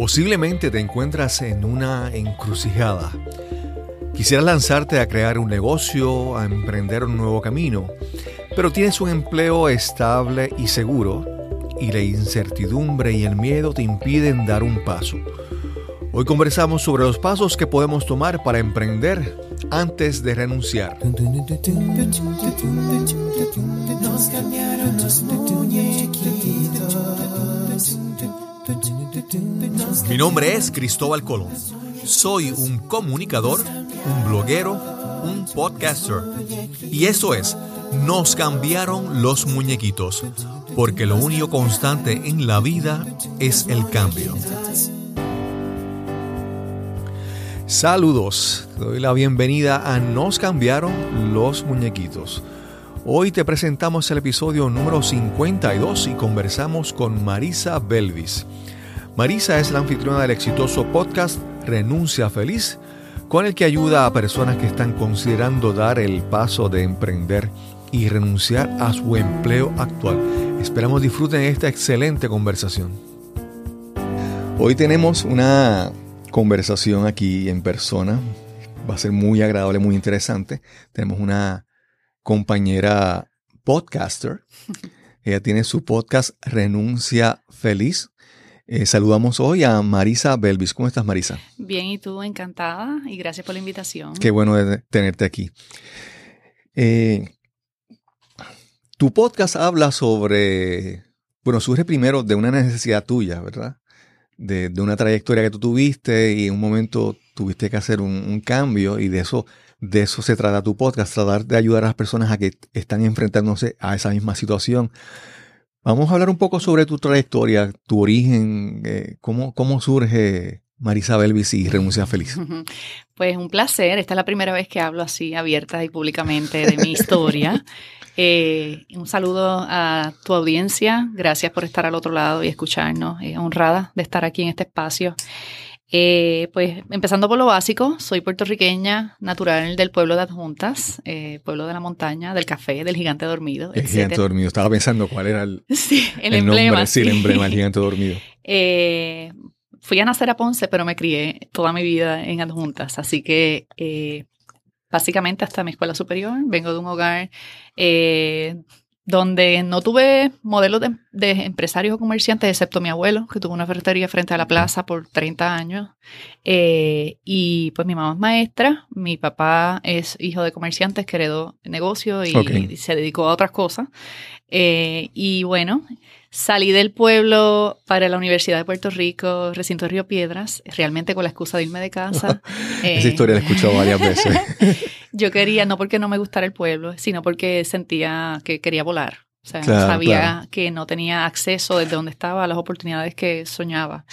Posiblemente te encuentras en una encrucijada. Quisieras lanzarte a crear un negocio, a emprender un nuevo camino, pero tienes un empleo estable y seguro y la incertidumbre y el miedo te impiden dar un paso. Hoy conversamos sobre los pasos que podemos tomar para emprender antes de renunciar. Mi nombre es Cristóbal Colón. Soy un comunicador, un bloguero, un podcaster. Y eso es, nos cambiaron los muñequitos, porque lo único constante en la vida es el cambio. Saludos, te doy la bienvenida a Nos cambiaron los muñequitos. Hoy te presentamos el episodio número 52 y conversamos con Marisa Belvis. Marisa es la anfitriona del exitoso podcast Renuncia Feliz, con el que ayuda a personas que están considerando dar el paso de emprender y renunciar a su empleo actual. Esperamos disfruten esta excelente conversación. Hoy tenemos una conversación aquí en persona. Va a ser muy agradable, muy interesante. Tenemos una compañera podcaster. Ella tiene su podcast Renuncia Feliz. Eh, saludamos hoy a Marisa Belvis. ¿Cómo estás, Marisa? Bien, y tú, encantada, y gracias por la invitación. Qué bueno tenerte aquí. Eh, tu podcast habla sobre, bueno, surge primero de una necesidad tuya, ¿verdad? de, una trayectoria que tú tuviste y en un momento tuviste que hacer un, cambio y de eso, de eso se trata tu podcast, tratar de ayudar a las personas a que están enfrentándose a esa misma situación. Vamos a hablar un poco sobre tu trayectoria, tu origen, eh, cómo, cómo surge Marisa Belvis y Renuncia Feliz. Pues un placer. Esta es la primera vez que hablo así abierta y públicamente de mi historia. Eh, un saludo a tu audiencia. Gracias por estar al otro lado y escucharnos. Eh, honrada de estar aquí en este espacio. Eh, pues empezando por lo básico, soy puertorriqueña, natural del pueblo de Adjuntas, pueblo de la montaña, del café, del gigante dormido. El gigante dormido. Estaba pensando cuál era el, emblema, nombre, sí, el emblema del gigante dormido. fui a nacer a Ponce, pero me crié toda mi vida en Adjuntas, así que básicamente hasta mi escuela superior. Vengo de un hogar eh, donde no tuve modelos de, empresarios o comerciantes, excepto mi abuelo, que tuvo una ferretería frente a la plaza por 30 años. Eh, y pues mi mamá es maestra, mi papá es hijo de comerciantes que heredó negocio y, se dedicó a otras cosas. Eh, y bueno, Salí del pueblo para la Universidad de Puerto Rico, recinto de Río Piedras, realmente con la excusa de irme de casa. Esa historia la he escuchado varias veces. yo quería, no porque no me gustara el pueblo, sino porque sentía que quería volar. O sea, sabía que no tenía acceso desde donde estaba a las oportunidades que soñaba.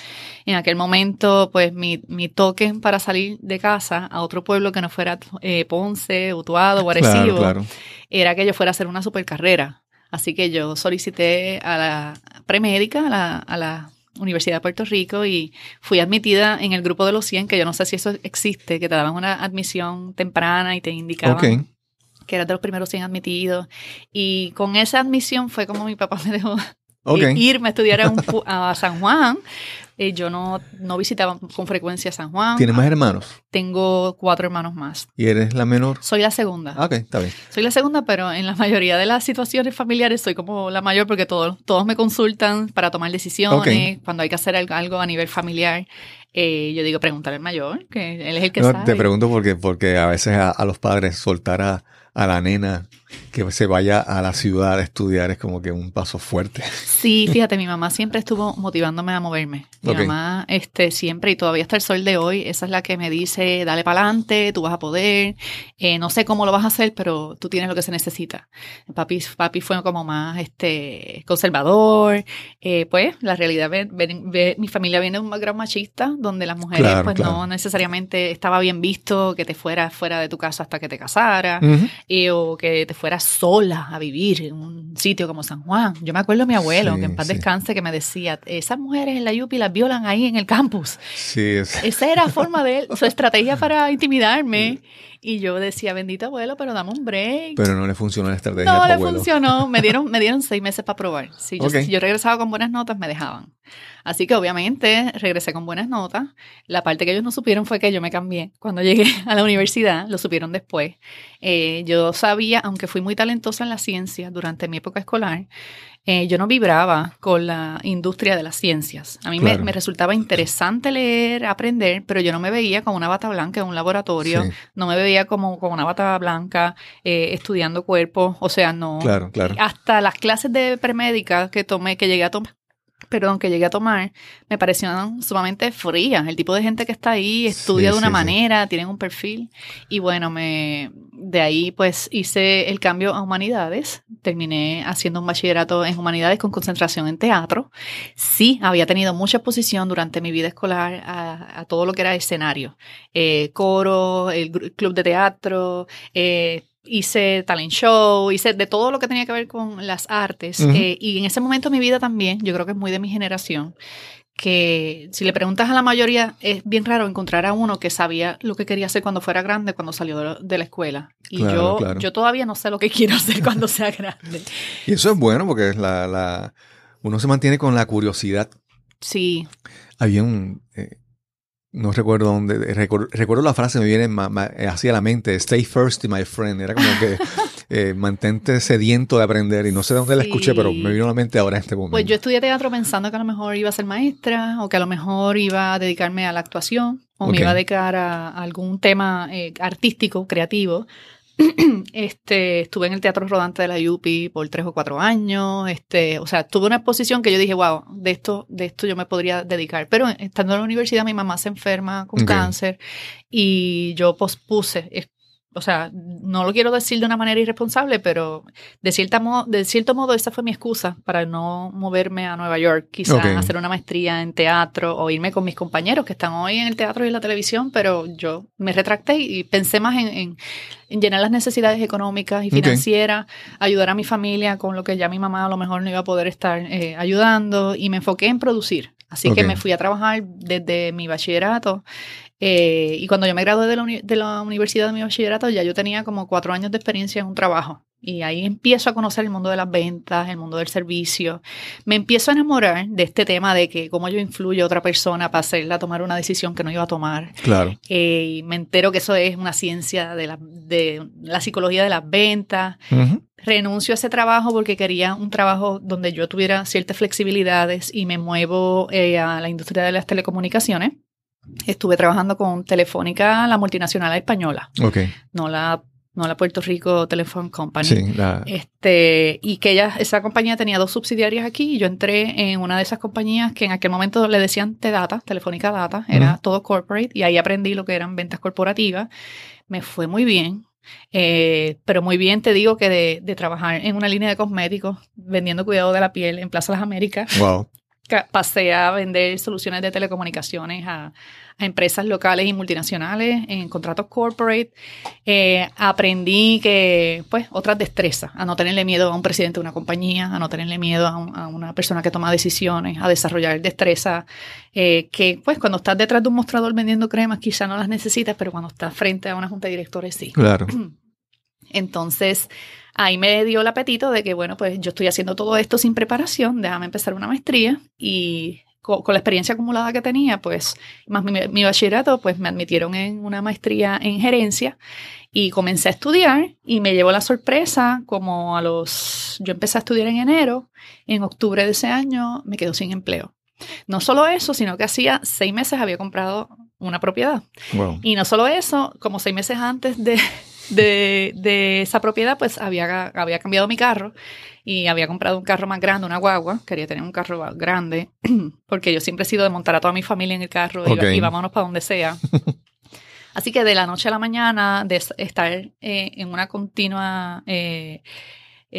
En aquel momento, pues mi, mi toque para salir de casa a otro pueblo que no fuera eh, Ponce, Utuado o Arecibo, era que yo fuera a hacer una supercarrera. Así que yo solicité a la premédica, a la, a la Universidad de Puerto Rico y fui admitida en el grupo de los 100, que yo no sé si eso existe, que te daban una admisión temprana y te indicaban que eras de los primeros 100 admitidos. Y con esa admisión fue como mi papá me dejó irme a estudiar a San Juan, eh, yo no, no visitaba con frecuencia San Juan. ¿Tienes más hermanos? Tengo cuatro hermanos más. ¿Y eres la menor? Soy la segunda. Ah, ok, está bien. Soy la segunda, pero en la mayoría de las situaciones familiares soy como la mayor porque todos, todos me consultan para tomar decisiones, cuando hay que hacer algo, a nivel familiar. Eh, yo digo, preguntar al mayor, que él es el que no, Te pregunto porque, porque a veces a, a los padres soltar a, a la nena que se vaya a la ciudad a estudiar es como que un paso fuerte. Sí, fíjate, mi mamá siempre estuvo motivándome a moverme. Mi mamá este, siempre, y todavía hasta el sol de hoy, esa es la que me dice, dale para adelante, tú vas a poder, eh, no sé cómo lo vas a hacer, pero tú tienes lo que se necesita. Papi, papi fue como más este, conservador, eh, pues la realidad, mi familia viene de un background machista, donde las mujeres pues no necesariamente estaba bien visto que te fueras fuera de tu casa hasta que te casaras, eh, o que te fuera sola a vivir en un sitio como San Juan. Yo me acuerdo de mi abuelo, que en paz descanse, que me decía, esas mujeres en la Yupi las violan ahí en el campus. Sí, Esa era forma de él, su estrategia para intimidarme. Y yo decía, bendito abuelo, pero dame un break. Pero no le funcionó la estrategia. No le funcionó. Me dieron, me dieron seis meses para probar. Si yo, si yo regresaba con buenas notas, me dejaban. Así que obviamente regresé con buenas notas. La parte que ellos no supieron fue que yo me cambié. Cuando llegué a la universidad, lo supieron después. Eh, yo sabía, aunque fui muy talentosa en la ciencia durante mi época escolar, eh, yo no vibraba con la industria de las ciencias. A mí me, resultaba interesante leer, aprender, pero yo no me veía como una bata blanca en un laboratorio, no me veía como, como una bata blanca eh, estudiando cuerpos, o sea, no. Claro, claro. Hasta las clases de premédica que tomé, que llegué a tomar, perdón, que llegué a tomar, me parecieron sumamente frías. El tipo de gente que está ahí estudia de una manera, tienen un perfil. Y bueno, me de ahí pues hice el cambio a humanidades. Terminé haciendo un bachillerato en humanidades con concentración en teatro. Sí, había tenido mucha exposición durante mi vida escolar a, todo lo que era escenario. Eh, coro, el club de teatro, eh, hice talent show, hice de todo lo que tenía que ver con las artes. Eh, y en ese momento de mi vida también, yo creo que es muy de mi generación, que si le preguntas a la mayoría, es bien raro encontrar a uno que sabía lo que quería hacer cuando fuera grande, cuando salió de la escuela. Y yo, yo todavía no sé lo que quiero hacer cuando sea grande. Y eso es bueno porque la, la, uno se mantiene con la curiosidad. Sí. Había un... Eh, no recuerdo dónde, recuerdo, la frase, me viene hacia la mente, stay first, my friend, era como que eh, mantente sediento de aprender y no sé dónde la escuché, pero me vino a la mente ahora en este momento. Pues yo estudié teatro pensando que a lo mejor iba a ser maestra o que a lo mejor iba a dedicarme a la actuación o me iba a dedicar a, algún tema eh, artístico, creativo. este, estuve en el Teatro Rodante de la UPI por tres o cuatro años, este, o sea, tuve una exposición que yo dije, wow, de esto, de esto yo me podría dedicar. Pero estando en la universidad, mi mamá se enferma con cáncer y yo pospuse o sea, no lo quiero decir de una manera irresponsable, pero de, cierta de cierto modo esa fue mi excusa para no moverme a Nueva York, quizás hacer una maestría en teatro o irme con mis compañeros que están hoy en el teatro y en la televisión, pero yo me retracté y pensé más en, llenar las necesidades económicas y financieras, ayudar a mi familia con lo que ya mi mamá a lo mejor no iba a poder estar eh, ayudando y me enfoqué en producir. Así que me fui a trabajar desde mi bachillerato eh, y cuando yo me gradué de la, de la, universidad de mi bachillerato, ya yo tenía como cuatro años de experiencia en un trabajo. Y ahí empiezo a conocer el mundo de las ventas, el mundo del servicio. Me empiezo a enamorar de este tema de que cómo yo influyo a otra persona para hacerla tomar una decisión que no iba a tomar. Claro. Eh, y me entero que eso es una ciencia de la, de la psicología de las ventas. Renuncio a ese trabajo porque quería un trabajo donde yo tuviera ciertas flexibilidades y me muevo eh, a la industria de las telecomunicaciones estuve trabajando con Telefónica, la multinacional española. Okay. No la no la Puerto Rico Telephone Company. Sí, este, y que ella, esa compañía tenía dos subsidiarias aquí y yo entré en una de esas compañías que en aquel momento le decían T-Data, Telefónica Data, era todo corporate y ahí aprendí lo que eran ventas corporativas. Me fue muy bien. Eh, pero muy bien te digo que de, de, trabajar en una línea de cosméticos vendiendo cuidado de la piel en Plaza Las Américas wow pasé a vender soluciones de telecomunicaciones a, empresas locales y multinacionales en contratos corporate. Eh, aprendí que, pues, otras destrezas, a no tenerle miedo a un presidente de una compañía, a no tenerle miedo a, una persona que toma decisiones, a desarrollar destrezas eh, que, pues, cuando estás detrás de un mostrador vendiendo cremas quizá no las necesitas, pero cuando estás frente a una junta de directores sí. Claro. Entonces, ahí me dio el apetito de que, bueno, pues yo estoy haciendo todo esto sin preparación, déjame empezar una maestría y con, la experiencia acumulada que tenía, pues, más mi, bachillerato, pues me admitieron en una maestría en gerencia y comencé a estudiar y me llevó la sorpresa como a los, yo empecé a estudiar en enero, en octubre de ese año me quedo sin empleo. No solo eso, sino que hacía seis meses había comprado una propiedad. Y no solo eso, como seis meses antes de, de, esa propiedad, pues había, había cambiado mi carro y había comprado un carro más grande, una guagua. Quería tener un carro grande porque yo siempre he sido de montar a toda mi familia en el carro y, vámonos para donde sea. Así que de la noche a la mañana, de estar eh, en una continua eh,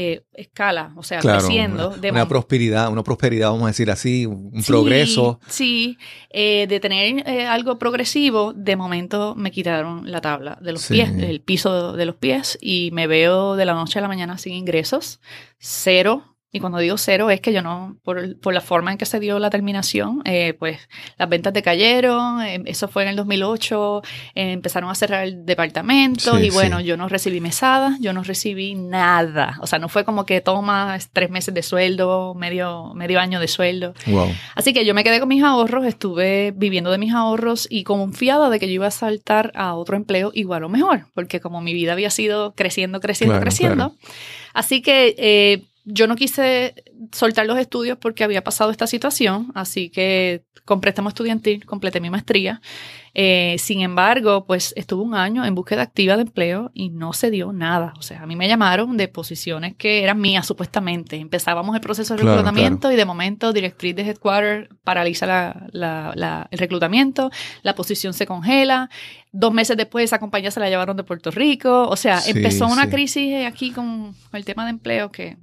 eh, escala, o sea, creciendo. Una, una, prosperidad, una prosperidad, vamos a decir así, un progreso. Sí, eh, de tener eh, algo progresivo, de momento me quitaron la tabla de los pies, el piso de los pies, y me veo de la noche a la mañana sin ingresos, cero Y cuando digo cero es que yo no, por, por la forma en que se dio la terminación, eh, pues las ventas decayeron, eh, eso fue en el 2008, eh, empezaron a cerrar departamentos y bueno, yo no recibí mesada, yo no recibí nada. O sea, no fue como que toma tres meses de sueldo, medio, medio año de sueldo. Wow. Así que yo me quedé con mis ahorros, estuve viviendo de mis ahorros y confiada de que yo iba a saltar a otro empleo igual o mejor, porque como mi vida había sido creciendo, creciendo, creciendo. Así que eh, yo no quise soltar los estudios porque había pasado esta situación, así que con préstamo estudiantil completé mi maestría. Eh, sin embargo, pues estuve un año en búsqueda activa de empleo y no se dio nada. O sea, a mí me llamaron de posiciones que eran mías supuestamente. Empezábamos el proceso de reclutamiento y de momento directriz de headquarter paraliza la, el reclutamiento, la posición se congela. Dos meses después esa compañía se la llevaron de Puerto Rico. O sea, empezó una crisis aquí con el tema de empleo que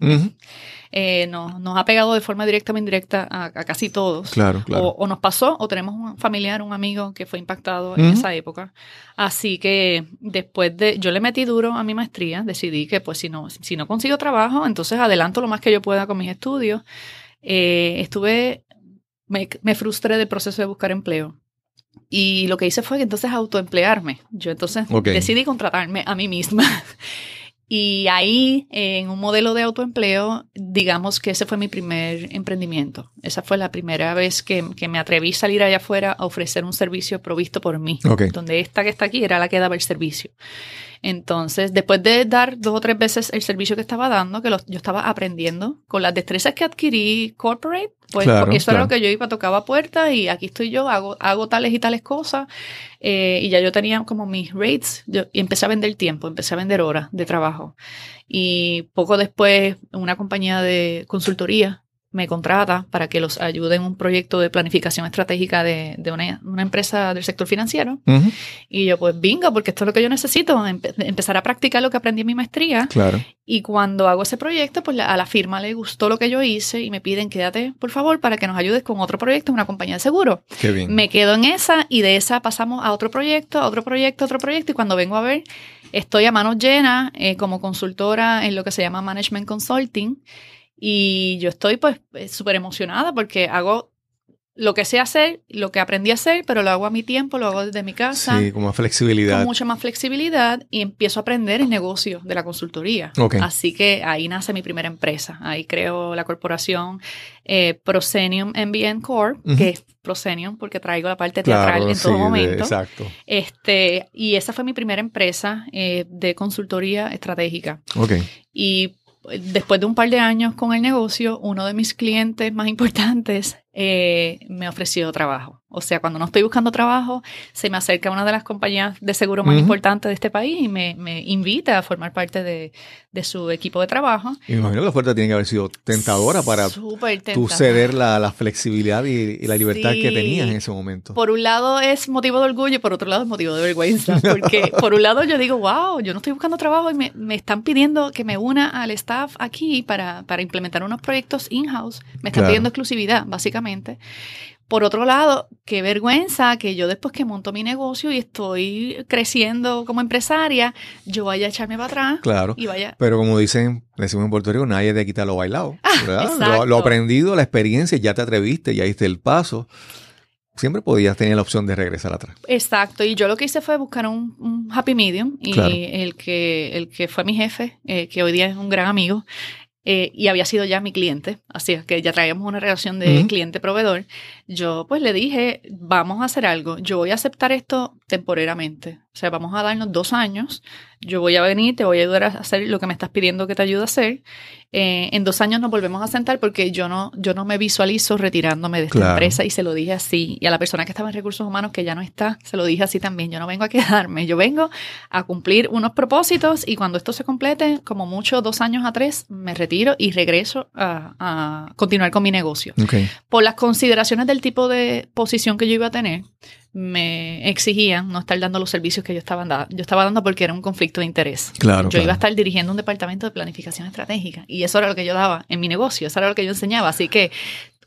eh, nos, nos, ha pegado de forma directa o indirecta a, casi todos. Claro, claro. O, nos pasó, o tenemos un familiar, un amigo que fue impactado en esa época. Así que después de, yo le metí duro a mi maestría, decidí que pues si no, si no consigo trabajo, entonces adelanto lo más que yo pueda con mis estudios. Eh, estuve, me, me frustré del proceso de buscar empleo. Y lo que hice fue que entonces autoemplearme. Yo entonces decidí contratarme a mí misma. Y ahí, en un modelo de autoempleo, digamos que ese fue mi primer emprendimiento. Esa fue la primera vez que, me atreví a salir allá afuera a ofrecer un servicio provisto por mí. Donde esta que está aquí era la que daba el servicio. Entonces, después de dar dos o tres veces el servicio que estaba dando, que yo estaba aprendiendo con las destrezas que adquirí corporate, pues eso era lo que yo iba, tocaba puertas y aquí estoy yo, hago, hago tales y tales cosas. Eh, y ya yo tenía como mis rates y empecé a vender tiempo, empecé a vender horas de trabajo. Y poco después, una compañía de consultoría me contrata para que los ayude en un proyecto de planificación estratégica de, una, empresa del sector financiero. Y yo, pues, bingo, porque esto es lo que yo necesito, empezar a practicar lo que aprendí en mi maestría. Claro. Y cuando hago ese proyecto, pues a la firma le gustó lo que yo hice y me piden, quédate, por favor, para que nos ayudes con otro proyecto en una compañía de seguro. Qué bien. Me quedo en esa y de esa pasamos a otro proyecto, a otro proyecto, a otro proyecto. Y cuando vengo a ver, estoy a manos llenas eh, como consultora en lo que se llama Management Consulting. Y yo estoy pues eh, súper emocionada porque hago lo que sé hacer, lo que aprendí a hacer, pero lo hago a mi tiempo, lo hago desde mi casa. Sí, con más flexibilidad. Con mucha más flexibilidad y empiezo a aprender el negocio de la consultoría. Así que ahí nace mi primera empresa. Ahí creo la corporación eh, Proscenium MBN Corp, que es Proscenium porque traigo la parte teatral en todo momento. exacto. Este, y esa fue mi primera empresa eh, de consultoría estratégica. Ok. Y después de un par de años con el negocio, uno de mis clientes más importantes eh, me ofreció trabajo. O sea, cuando no estoy buscando trabajo, se me acerca una de las compañías de seguro más importantes de este país y me, invita a formar parte de, su equipo de trabajo. Y me imagino que la oferta tiene que haber sido tentadora para tú ceder la, flexibilidad y, la libertad que tenías en ese momento. Por un lado es motivo de orgullo y por otro lado es motivo de vergüenza. Porque por un lado yo digo, wow, yo no estoy buscando trabajo y me, están pidiendo que me una al staff aquí para, para implementar unos proyectos in-house. Me están pidiendo exclusividad, básicamente. Por otro lado, qué vergüenza que yo después que monto mi negocio y estoy creciendo como empresaria, yo vaya a echarme para atrás. Claro. Y vaya. Pero como dicen, decimos en Puerto Rico, nadie te quita lo bailado. Ah, lo, aprendido, la experiencia, ya te atreviste, ya diste el paso. Siempre podías tener la opción de regresar atrás. Exacto. Y yo lo que hice fue buscar un, happy medium. Y el, que, el que fue mi jefe, eh, que hoy día es un gran amigo, eh, y había sido ya mi cliente, así que ya traíamos una relación de cliente-proveedor, yo pues le dije, vamos a hacer algo, yo voy a aceptar esto temporariamente, o sea, vamos a darnos dos años, yo voy a venir, te voy a ayudar a hacer lo que me estás pidiendo que te ayude a hacer, eh, en dos años nos volvemos a sentar porque yo no, yo no me visualizo retirándome de esta empresa y se lo dije así. Y a la persona que estaba en recursos humanos, que ya no está, se lo dije así también. Yo no vengo a quedarme, yo vengo a cumplir unos propósitos y cuando esto se complete, como mucho dos años a tres, me retiro y regreso a, continuar con mi negocio. Por las consideraciones del tipo de posición que yo iba a tener, me exigían no estar dando los servicios que yo estaba dando. Yo estaba dando porque era un conflicto de interés. Claro, yo iba a estar dirigiendo un departamento de planificación estratégica y eso era lo que yo daba en mi negocio, eso era lo que yo enseñaba. Así que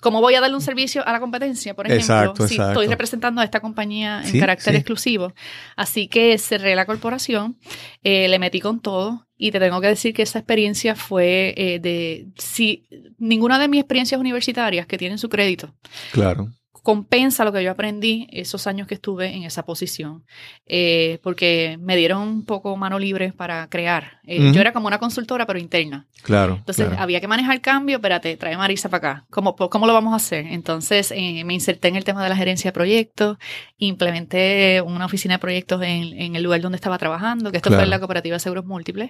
¿Cómo voy a darle un servicio a la competencia, por ejemplo, si estoy representando a esta compañía en carácter exclusivo? Así que cerré la corporación, eh, le metí con todo y te tengo que decir que esa experiencia fue eh, de si ninguna de mis experiencias universitarias que tienen su crédito. Claro compensa lo que yo aprendí esos años que estuve en esa posición, eh, porque me dieron un poco mano libre para crear. Eh, yo era como una consultora, pero interna. Claro. Entonces había que manejar el cambio, espérate, trae Marisa para acá. ¿Cómo, ¿Cómo lo vamos a hacer? Entonces eh, me inserté en el tema de la gerencia de proyectos, implementé una oficina de proyectos en, en el lugar donde estaba trabajando, que esto fue en la cooperativa de seguros múltiples,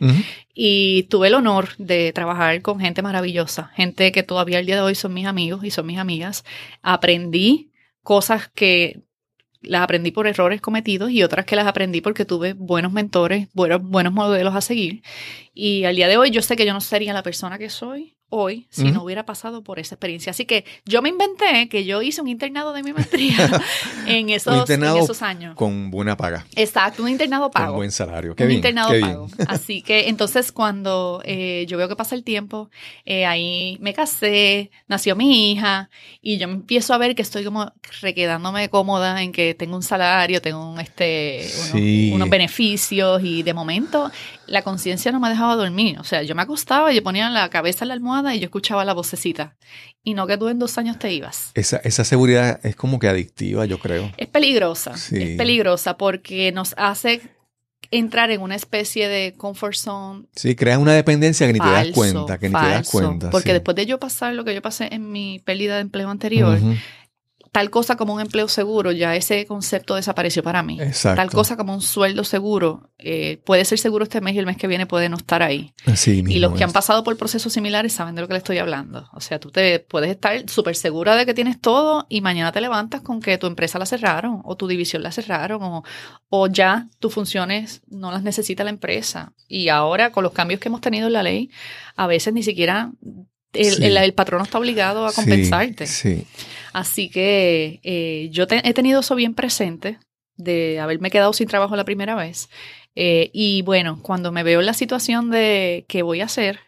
y tuve el honor de trabajar con gente maravillosa, gente que todavía el día de hoy son mis amigos y son mis amigas. Aprendí cosas que las aprendí por errores cometidos y otras que las aprendí porque tuve buenos mentores, buenos, buenos modelos a seguir. Y al día de hoy yo sé que yo no sería la persona que soy hoy si no hubiera pasado por esa experiencia. Así que yo me inventé que yo hice un internado de mi maestría en, esos, esos años. Con buena paga. Exacto, un internado pago. Con buen salario. un internado pago. Así que entonces cuando eh, yo veo que pasa el tiempo, eh, ahí me casé, nació mi hija y yo empiezo a ver que estoy como requedándome cómoda en que tengo un salario, tengo un, este, unos, beneficios y de momento la conciencia no me dejaba dormir. O sea, yo me acostaba y yo ponía la cabeza en la almohada y yo escuchaba la vocecita. Y no que tú en dos años te ibas. Esa, esa seguridad es como que adictiva, yo creo. Es peligrosa. Es peligrosa porque nos hace entrar en una especie de comfort zone. Sí, crea una dependencia que ni te das cuenta, que ni te das cuenta. Porque después de yo pasar lo que yo pasé en mi pérdida de empleo anterior, tal cosa como un empleo seguro, ya ese concepto desapareció para mí. Tal cosa como un sueldo seguro, eh, puede ser seguro este mes y el mes que viene puede no estar ahí. y los que han pasado por procesos similares saben de lo que le estoy hablando. O sea, tú te puedes estar súper segura de que tienes todo y mañana te levantas con que tu empresa la cerraron o tu división la cerraron o, o ya tus funciones no las necesita la empresa. Y ahora con los cambios que hemos tenido en la ley, a veces ni siquiera el, el, patrón está obligado a compensarte. Sí, Así que eh, yo he tenido eso bien presente de haberme quedado sin trabajo la primera vez. Eh, y bueno, cuando me veo en la situación de qué voy a hacer,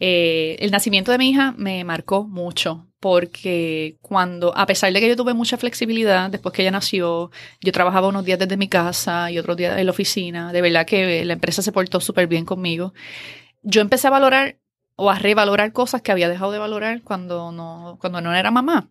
eh, el nacimiento de mi hija me marcó mucho porque cuando, a pesar de que yo tuve mucha flexibilidad después que ella nació, yo trabajaba unos días desde mi casa y otros días en la oficina, de verdad que la empresa se portó súper bien conmigo. Yo empecé a valorar o a revalorar cosas que había dejado de valorar cuando no, cuando no era mamá.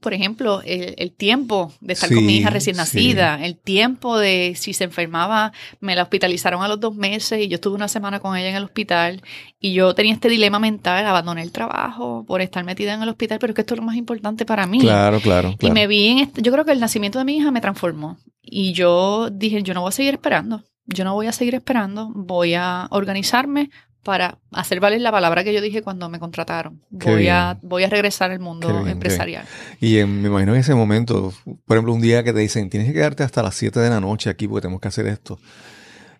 Por ejemplo, el, tiempo de estar con mi hija recién nacida, el tiempo de si se enfermaba, me la hospitalizaron a los dos meses y yo estuve una semana con ella en el hospital y yo tenía este dilema mental, abandoné el trabajo por estar metida en el hospital, pero es que esto es lo más importante para mí. Claro, claro. Y me vi en, este, yo creo que el nacimiento de mi hija me transformó y yo dije, yo no voy a seguir esperando, yo no voy a seguir esperando, voy a organizarme, para hacer valer la palabra que yo dije cuando me contrataron. voy a, voy a regresar al mundo empresarial. Y me imagino en ese momento, por ejemplo, un día que te dicen, tienes que quedarte hasta las 7 de la noche aquí porque tenemos que hacer esto.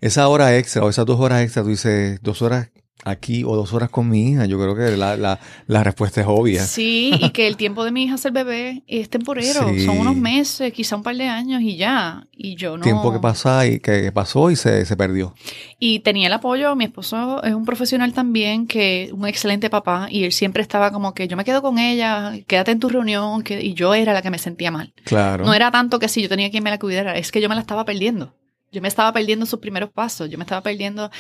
Esa hora extra o esas dos horas extra, tú dices, dos horas aquí o dos horas con mi hija. Yo creo que la, la, la respuesta es obvia. Sí, y que el tiempo de mi hija ser bebé es temporero. Son unos meses, quizá un par de años y ya. Y yo no. Tiempo que pasa y que pasó y se, se perdió. Y tenía el apoyo. Mi esposo es un profesional también, que un excelente papá. Y él siempre estaba como que yo me quedo con ella, quédate en tu reunión. Que, y yo era la que me sentía mal. Claro. No era tanto que si yo tenía quien me la cuidara, es que yo me la estaba perdiendo. Yo me estaba perdiendo sus primeros pasos, yo me estaba perdiendo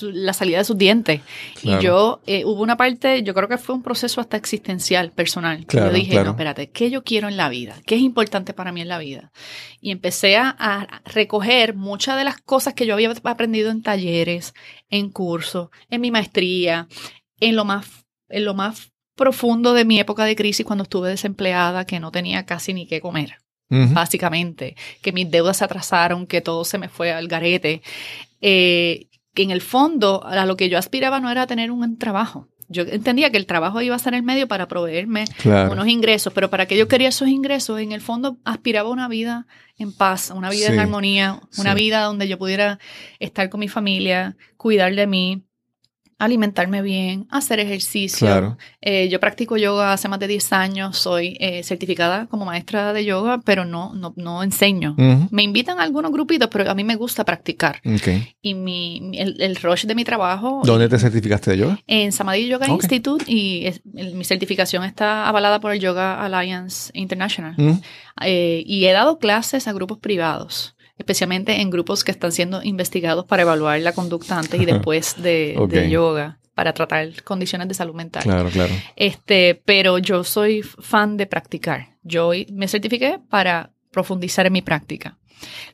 la salida de sus dientes. Y yo, eh, hubo una parte, yo creo que fue un proceso hasta existencial, personal, que yo dije, no, espérate, ¿qué yo quiero en la vida? ¿Qué es importante para mí en la vida? Y empecé a, recoger muchas de las cosas que yo había aprendido en talleres, en cursos, en mi maestría, en lo más, en lo más profundo de mi época de crisis cuando estuve desempleada, que no tenía casi ni qué comer básicamente, que mis deudas se atrasaron, que todo se me fue al garete. Eh, que en el fondo a lo que yo aspiraba no era tener un trabajo. Yo entendía que el trabajo iba a ser el medio para proveerme unos ingresos, pero para que yo quería esos ingresos, en el fondo aspiraba a una vida en paz, una vida en armonía, una vida donde yo pudiera estar con mi familia, cuidar de mí, alimentarme bien, hacer ejercicio. Claro. Eh, yo practico yoga hace más de 10 años, soy eh, certificada como maestra de yoga, pero no, no, no enseño. Me invitan a algunos grupitos, pero a mí me gusta practicar. Y mi, el, el, rush de mi trabajo... ¿Dónde te certificaste de yoga? En Samadhi Yoga Institute y mi certificación está avalada por el Yoga Alliance International. Eh, y he dado clases a grupos privados especialmente en grupos que están siendo investigados para evaluar la conducta antes y después de, yoga para tratar condiciones de salud mental. Claro, claro. Este, pero yo soy fan de practicar. Yo me certifiqué para profundizar en mi práctica.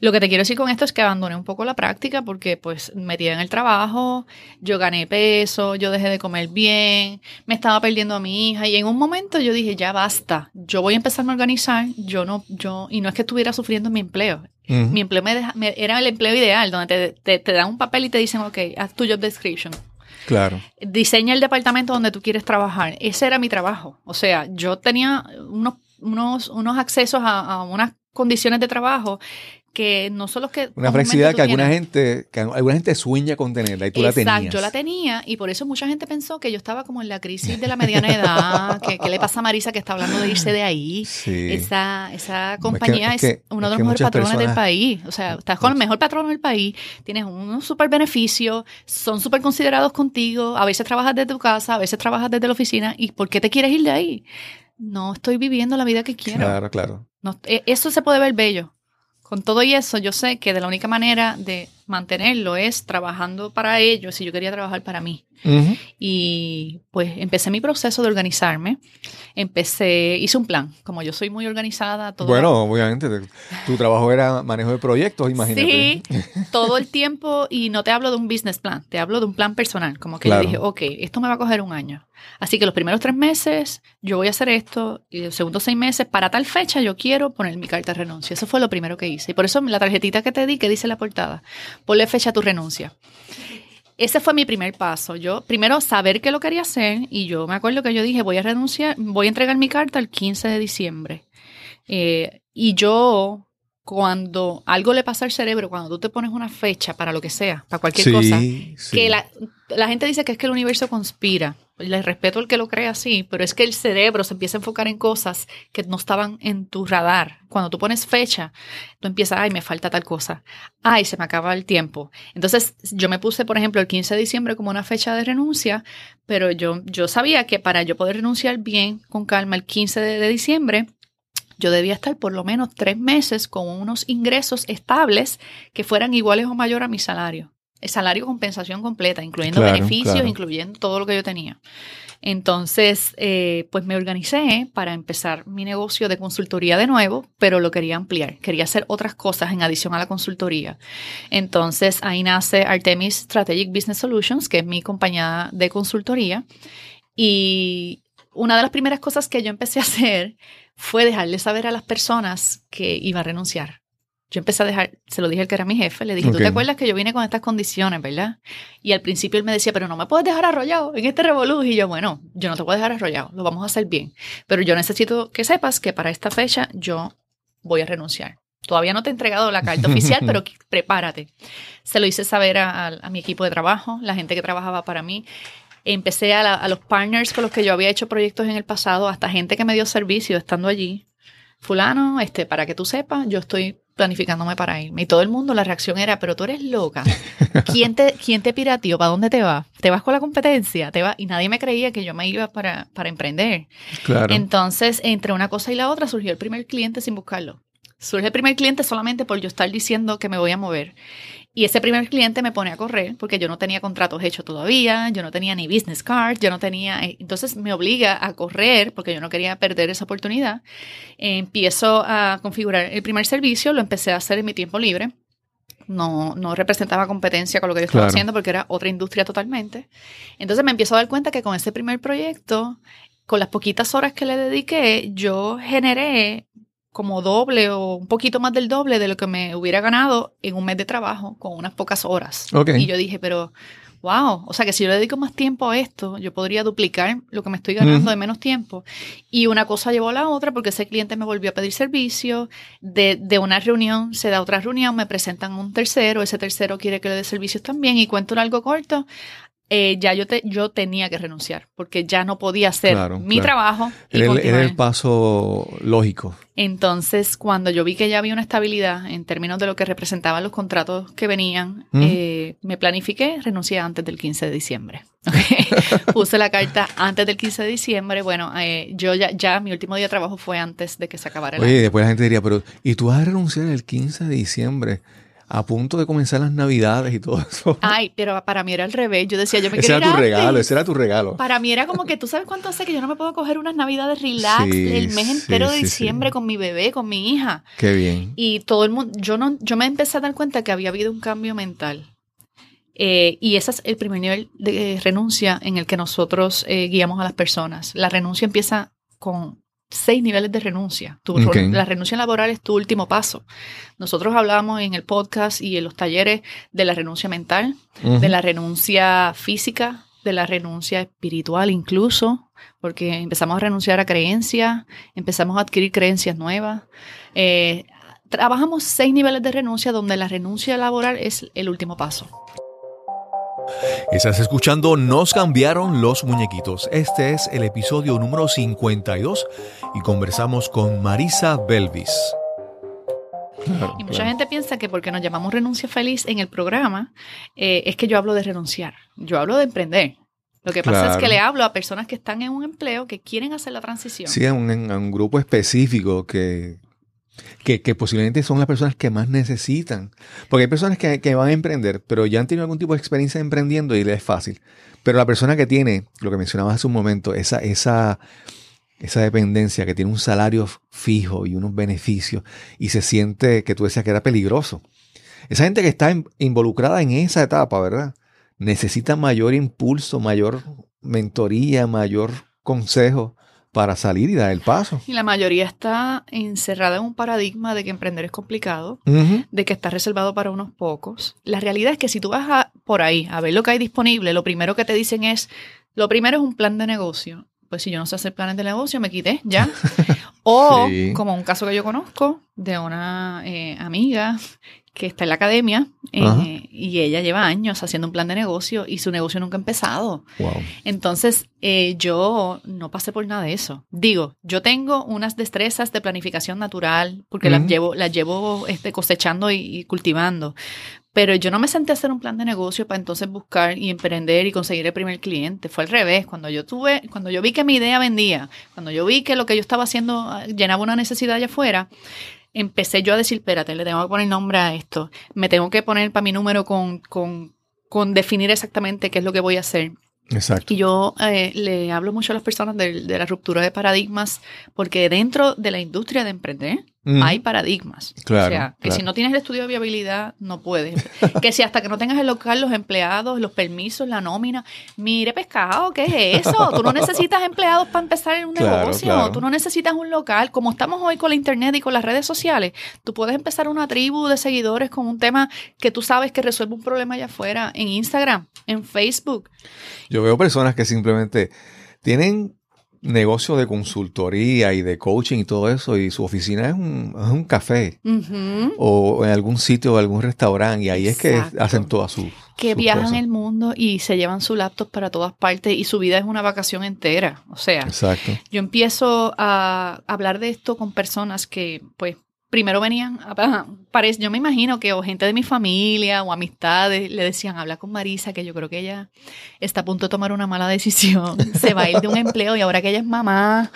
Lo que te quiero decir con esto es que abandoné un poco la práctica porque pues metía en el trabajo, yo gané peso, yo dejé de comer bien, me estaba perdiendo a mi hija y en un momento yo dije, ya basta, yo voy a empezar a organizar, yo no, yo, y no es que estuviera sufriendo mi empleo, mi empleo me, era el empleo ideal, donde te, te, dan un papel y te dicen, ok, haz tu job description. Claro. Diseña el departamento donde tú quieres trabajar. Ese era mi trabajo. O sea, yo tenía unos, unos, unos accesos a, a unas condiciones de trabajo que no son los que... Una flexibilidad que alguna gente, que alguna gente sueña con tenerla y tú la tenías. yo la tenía y por eso mucha gente pensó que yo estaba como en la crisis de la mediana edad, que, le pasa a Marisa que está hablando de irse de ahí. Esa, esa compañía es, uno de los mejores patrones del país. O sea, estás con el mejor patrón del país, tienes unos súper beneficios, son súper considerados contigo, a veces trabajas desde tu casa, a veces trabajas desde la oficina y ¿por qué te quieres ir de ahí? No estoy viviendo la vida que quiero. Claro, claro. E, eso se puede ver bello. Con todo y eso, yo sé que de la única manera de mantenerlo es trabajando para ellos y yo quería trabajar para mí. Y pues empecé mi proceso de organizarme. Empecé, hice un plan. Como yo soy muy organizada. Todo bueno, obviamente, tu trabajo era manejo de proyectos, imagínate. Sí, todo el tiempo. Y no te hablo de un business plan, te hablo de un plan personal. Como que yo dije, ok, esto me va a coger un año. Así que los primeros tres meses yo voy a hacer esto y los segundos seis meses, para tal fecha yo quiero poner mi carta de renuncia. Eso fue lo primero que hice. Y por eso la tarjetita que te di, que dice la portada, ponle fecha a tu renuncia ese fue mi primer paso. Yo primero saber que lo quería hacer y yo me acuerdo que yo dije voy a renunciar, voy a entregar mi carta el 15 de diciembre. Eh, y yo, cuando algo le pasa al cerebro, cuando tú te pones una fecha para lo que sea, para cualquier cosa, que la, la gente dice que es que el universo conspira. Le respeto el que lo cree así, pero es que el cerebro se empieza a enfocar en cosas que no estaban en tu radar. Cuando tú pones fecha, tú empiezas, ay, me falta tal cosa. Ay, se me acaba el tiempo. Entonces, yo me puse, por ejemplo, el 15 de diciembre como una fecha de renuncia, pero yo, yo sabía que para yo poder renunciar bien, con calma, el 15 de diciembre, yo debía estar por lo menos tres meses con unos ingresos estables que fueran iguales o mayor a mi salario el salario compensación completa, incluyendo beneficios, incluyendo todo lo que yo tenía. Entonces, eh, pues me organicé para empezar mi negocio de consultoría de nuevo, pero lo quería ampliar. Quería hacer otras cosas en adición a la consultoría. Entonces, ahí nace Artemis Strategic Business Solutions, que es mi compañía de consultoría. Y una de las primeras cosas que yo empecé a hacer fue dejarle saber a las personas que iba a renunciar yo empecé a dejar, se lo dije al que era mi jefe, le dije, ¿tú te acuerdas que yo vine con estas condiciones, verdad? Y al principio él me decía, pero no me puedes dejar arrollado en este revolú. Y yo, bueno, yo no te puedo dejar arrollado, lo vamos a hacer bien. Pero yo necesito que sepas que para esta fecha yo voy a renunciar. Todavía no te he entregado la carta oficial, pero prepárate. Se lo hice saber a, mi equipo de trabajo, la gente que trabajaba para mí. Empecé a, a los partners con los que yo había hecho proyectos en el pasado, hasta gente que me dio servicio estando allí. Fulano, este, para que tú sepas, yo estoy planificándome para irme. Y todo el mundo, la reacción era, pero tú eres loca. ¿Quién te, quién te pirateó? ¿Para dónde te vas? ¿Te vas con la competencia? ¿Te va Y nadie me creía que yo me iba para, para emprender. Claro. Entonces, entre una cosa y la otra, surgió el primer cliente sin buscarlo. Surge el primer cliente solamente por yo estar diciendo que me voy a mover. Y ese primer cliente me pone a correr porque yo no tenía contratos hechos todavía, yo no tenía ni business card, yo no tenía... Eh, entonces me obliga a correr porque yo no quería perder esa oportunidad. empiezo a configurar el primer servicio, lo empecé a hacer en mi tiempo libre. No, no representaba competencia con lo que yo estaba haciendo porque era otra industria totalmente. Entonces me empiezo a dar cuenta que con ese primer proyecto, con las poquitas horas que le dediqué, yo generé como doble o un poquito más del doble de lo que me hubiera ganado en un mes de trabajo con unas pocas horas. Y yo dije, pero wow, o sea que si yo le dedico más tiempo a esto, yo podría duplicar lo que me estoy ganando de menos tiempo. Y una cosa llevó a la otra porque ese cliente me volvió a pedir servicio, de, de, una reunión se da otra reunión, me presentan un tercero, ese tercero quiere que le dé servicios también y cuento algo corto. Eh, ya yo, te, yo tenía que renunciar porque ya no podía hacer mi trabajo. Y era, el, paso lógico. Entonces, cuando yo vi que ya había una estabilidad en términos de lo que representaban los contratos que venían, eh, me planifiqué, renuncié antes del 15 de diciembre. Puse la carta antes del 15 de diciembre. Bueno, eh, yo ya, ya, mi último día de trabajo fue antes de que se acabara el Oye, después la gente diría, pero ¿y tú vas a renunciar el 15 de diciembre? A punto de comenzar las navidades y todo eso. Ay, pero para mí era al revés. Yo decía, yo me ese era tu regalo, ese era tu regalo. Para mí era como que tú sabes cuánto hace que yo no me puedo coger unas navidades relax el mes entero de diciembre con mi bebé, con mi hija. Qué bien. Y todo el mundo, yo no, yo me empecé a dar cuenta que había habido un cambio mental. Eh, y ese es el primer nivel de renuncia en el que nosotros eh, guiamos a las personas. La renuncia empieza con seis niveles de renuncia. La renuncia laboral es tu último paso. Nosotros hablamos en el podcast y en los talleres de la renuncia mental, de la renuncia física, de la renuncia espiritual incluso, porque empezamos a renunciar a creencias, empezamos a adquirir creencias nuevas. Eh, trabajamos seis niveles de renuncia donde la renuncia laboral es el último paso. Estás escuchando Nos cambiaron los muñequitos. Este es el episodio número 52 y conversamos con Marisa Belvis. y mucha gente piensa que porque nos llamamos renuncia feliz en el programa, eh, es que yo hablo de renunciar. Yo hablo de emprender. Lo que pasa es que le hablo a personas que están en un empleo que quieren hacer la transición. Sí, a un grupo específico que, que, posiblemente son las personas que más necesitan. Porque hay personas que, van a emprender, pero ya han tenido algún tipo de experiencia emprendiendo y les es fácil. Pero la persona que tiene, lo que mencionabas hace un momento, esa, esa, esa dependencia, que tiene un salario fijo y unos beneficios y se siente que tú decías que era peligroso. Esa gente que está involucrada en esa etapa, ¿verdad? Necesita mayor impulso, mayor mentoría, mayor consejo para salir y dar el paso. Y la mayoría está encerrada en un paradigma de que emprender es complicado, de que está reservado para unos pocos. La realidad es que si tú vas por ahí a ver lo que hay disponible, lo primero que te dicen es, lo primero es un plan de negocio. Pues si yo no sé hacer planes de negocio, me quité ya. o como un caso que yo conozco de una eh, amiga que está en la academia eh, y ella lleva años haciendo un plan de negocio y su negocio nunca ha empezado. Entonces, eh, yo no pasé por nada de eso. Digo, yo tengo unas destrezas de planificación natural porque las llevo, las llevo este, cosechando y, cultivando. Pero yo no me senté a hacer un plan de negocio para entonces buscar y emprender y conseguir el primer cliente. Fue al revés. Cuando yo tuve, cuando yo vi que mi idea vendía, cuando yo vi que lo que yo estaba haciendo ah, llenaba una necesidad allá afuera, empecé yo a decir, espérate, le tengo que poner nombre a esto, me tengo que poner para mi número con, con, con definir exactamente qué es lo que voy a hacer. Exacto. Y yo eh, le hablo mucho a las personas de, la ruptura de paradigmas, porque dentro de la industria de emprender hay paradigmas. Claro, o sea, que si no tienes el estudio de viabilidad, no puedes. que si hasta que no tengas el local, los empleados, los permisos, la nómina, mire pescado, ¿qué es eso? Tú no necesitas empleados para empezar un negocio, tú no necesitas un local. Como estamos hoy con la internet y con las redes sociales, tú puedes empezar una tribu de seguidores con un tema que tú sabes que resuelve un problema allá afuera, en Instagram, en Facebook. Yo veo personas que simplemente tienen negocio de consultoría y de coaching y todo eso, y su oficina es un, es un café o en algún sitio o algún restaurante, y ahí es que hacen todas sus. Que viajan el mundo y se llevan su laptop para todas partes y su vida es una vacación entera. O sea, Exacto. yo empiezo a hablar de esto con personas que, pues, primero venían, parece, yo me imagino que o gente de mi familia o amistades le decían, habla con Marisa, que yo creo que ella está a punto de tomar una mala decisión, se va a ir de un empleo y ahora que ella es mamá.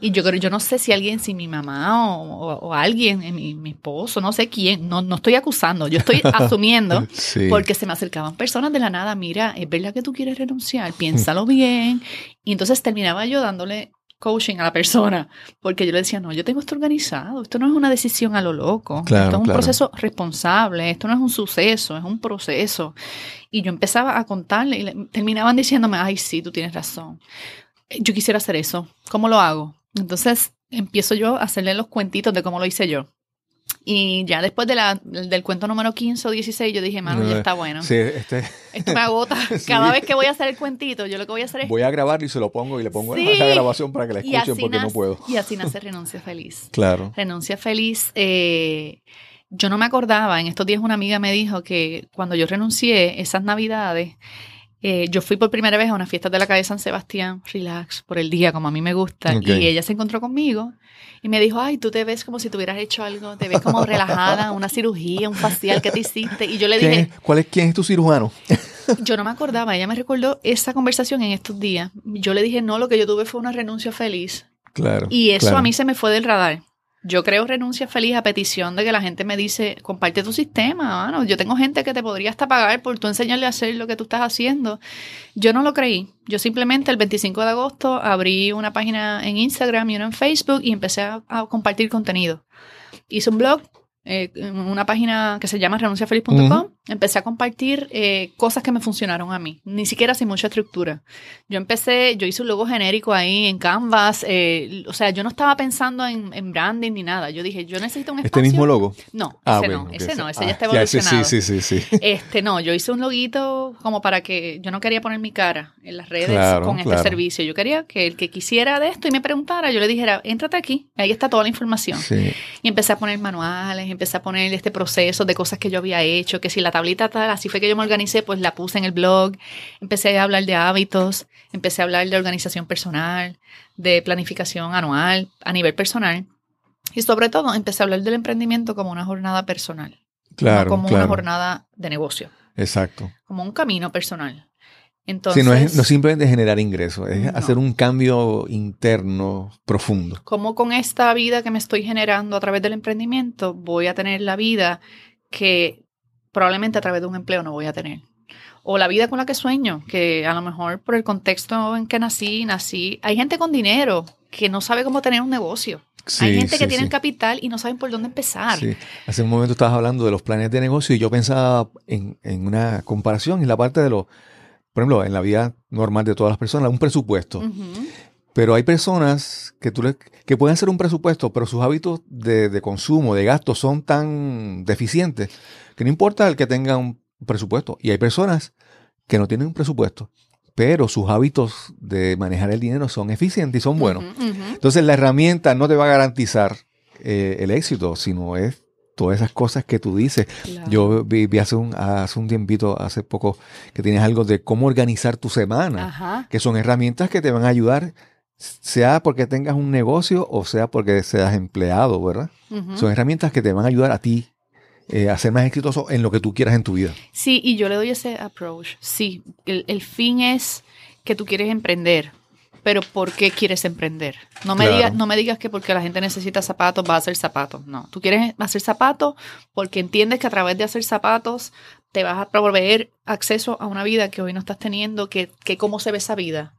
Y yo creo, yo no sé si alguien, si mi mamá o, alguien, eh, mi, mi, esposo, no sé quién, no, no estoy acusando, yo estoy asumiendo, porque se me acercaban personas de la nada, mira, es verdad que tú quieres renunciar, piénsalo bien. Y entonces terminaba yo dándole coaching a la persona, porque yo le decía, no, yo tengo esto organizado, esto no es una decisión a lo loco, esto es un proceso responsable, esto no es un suceso, es un proceso. Y yo empezaba a contarle y terminaban diciéndome, ay, sí, tú tienes razón, yo quisiera hacer eso, ¿cómo lo hago? Entonces empiezo yo a hacerle los cuentitos de cómo lo hice yo. Y ya después de la, del cuento número 15 o 16, yo dije, mano, ya está bueno. Sí, este... Esto me agota. Cada vez que voy a hacer el cuentito, yo lo que voy a hacer es... Voy a grabar y se lo pongo y le pongo esa grabación para que la escuchen porque no puedo. Y así nace Renuncia Feliz. Claro. Renuncia Feliz. Eh, yo no me acordaba, en estos días una amiga me dijo que cuando yo renuncié esas navidades, Eh, yo fui por primera vez a una fiesta de la calle San Sebastián, relax, por el día, como a mí me gusta. Y ella se encontró conmigo y me dijo, ay, tú te ves como si tuvieras hecho algo, te ves como relajada, una cirugía, un facial que te hiciste. Y yo le dije, ¿cuál es, ¿quién es tu cirujano? yo no me acordaba, ella me recordó esa conversación en estos días. Yo le dije, no, lo que yo tuve fue una renuncia feliz. Claro. Y eso a mí se me fue del radar. Yo creo renuncia feliz a petición de que la gente me dice, comparte tu sistema, mano. Yo tengo gente que te podría hasta pagar por tú enseñarle a hacer lo que tú estás haciendo. Yo no lo creí. Yo simplemente el 25 de agosto abrí una página en Instagram y una en Facebook y empecé a, a compartir contenido. Hice un blog eh, una página que se llama renunciafeliz.com, empecé a compartir eh, cosas que me funcionaron a mí, ni siquiera sin mucha estructura. Yo empecé, yo hice un logo genérico ahí en Canvas, eh, o sea, yo no estaba pensando en, branding ni nada. Yo dije, yo necesito un ¿Este espacio. ¿Este mismo logo? No, ah, ese no, ese no, ese ya ah, está evolucionado. sí, sí, sí, Este, no, yo hice un loguito como para que yo no quería poner mi cara en las redes con este servicio. Yo quería que el que quisiera de esto y me preguntara, yo le dijera, éntrate aquí, ahí está toda la información. Y empecé a poner manuales, empecé a poner este proceso de cosas que yo había hecho, que si la tablita tal, así fue que yo me organicé, pues la puse en el blog, empecé a hablar de hábitos, empecé a hablar de organización personal, de planificación anual a nivel personal y sobre todo empecé a hablar del emprendimiento como una jornada personal, claro, como una jornada de negocio. Exacto. Como un camino personal. Entonces, no es no simplemente generar ingresos, es hacer un cambio interno profundo. Como con esta vida que me estoy generando a través del emprendimiento, voy a tener la vida que probablemente a través de un empleo no voy a tener. O la vida con la que sueño, que a lo mejor por el contexto en que nací, nací. Hay gente con dinero que no sabe cómo tener un negocio. Hay gente que tiene capital y no saben por dónde empezar. Hace un momento estabas hablando de los planes de negocio y yo pensaba en, en una comparación en la parte de los por ejemplo, en la vida normal de todas las personas, un presupuesto. Pero hay personas que, tú que pueden hacer un presupuesto, pero sus hábitos de, consumo, de gasto, son tan deficientes que no importa el que tenga un presupuesto. Y hay personas que no tienen un presupuesto, pero sus hábitos de manejar el dinero son eficientes y son buenos. Entonces la herramienta no te va a garantizar eh, el éxito, sino es todas esas cosas que tú dices. Yo vi, hace, un, hace un tiempito, hace poco, que tienes algo de cómo organizar tu semana, que son herramientas que te van a ayudar, sea porque tengas un negocio o sea porque seas empleado, ¿verdad? Son herramientas que te van a ayudar a ti eh, a ser más exitoso en lo que tú quieras en tu vida. Sí, y yo le doy ese approach. Sí, el, el fin es que tú quieres emprender pero ¿por qué quieres emprender? No me, digas, no me digas que porque la gente necesita zapatos va a hacer zapatos. No, tú quieres hacer zapatos porque entiendes que a través de hacer zapatos te vas a proveer acceso a una vida que hoy no estás teniendo, que, que cómo se ve esa vida.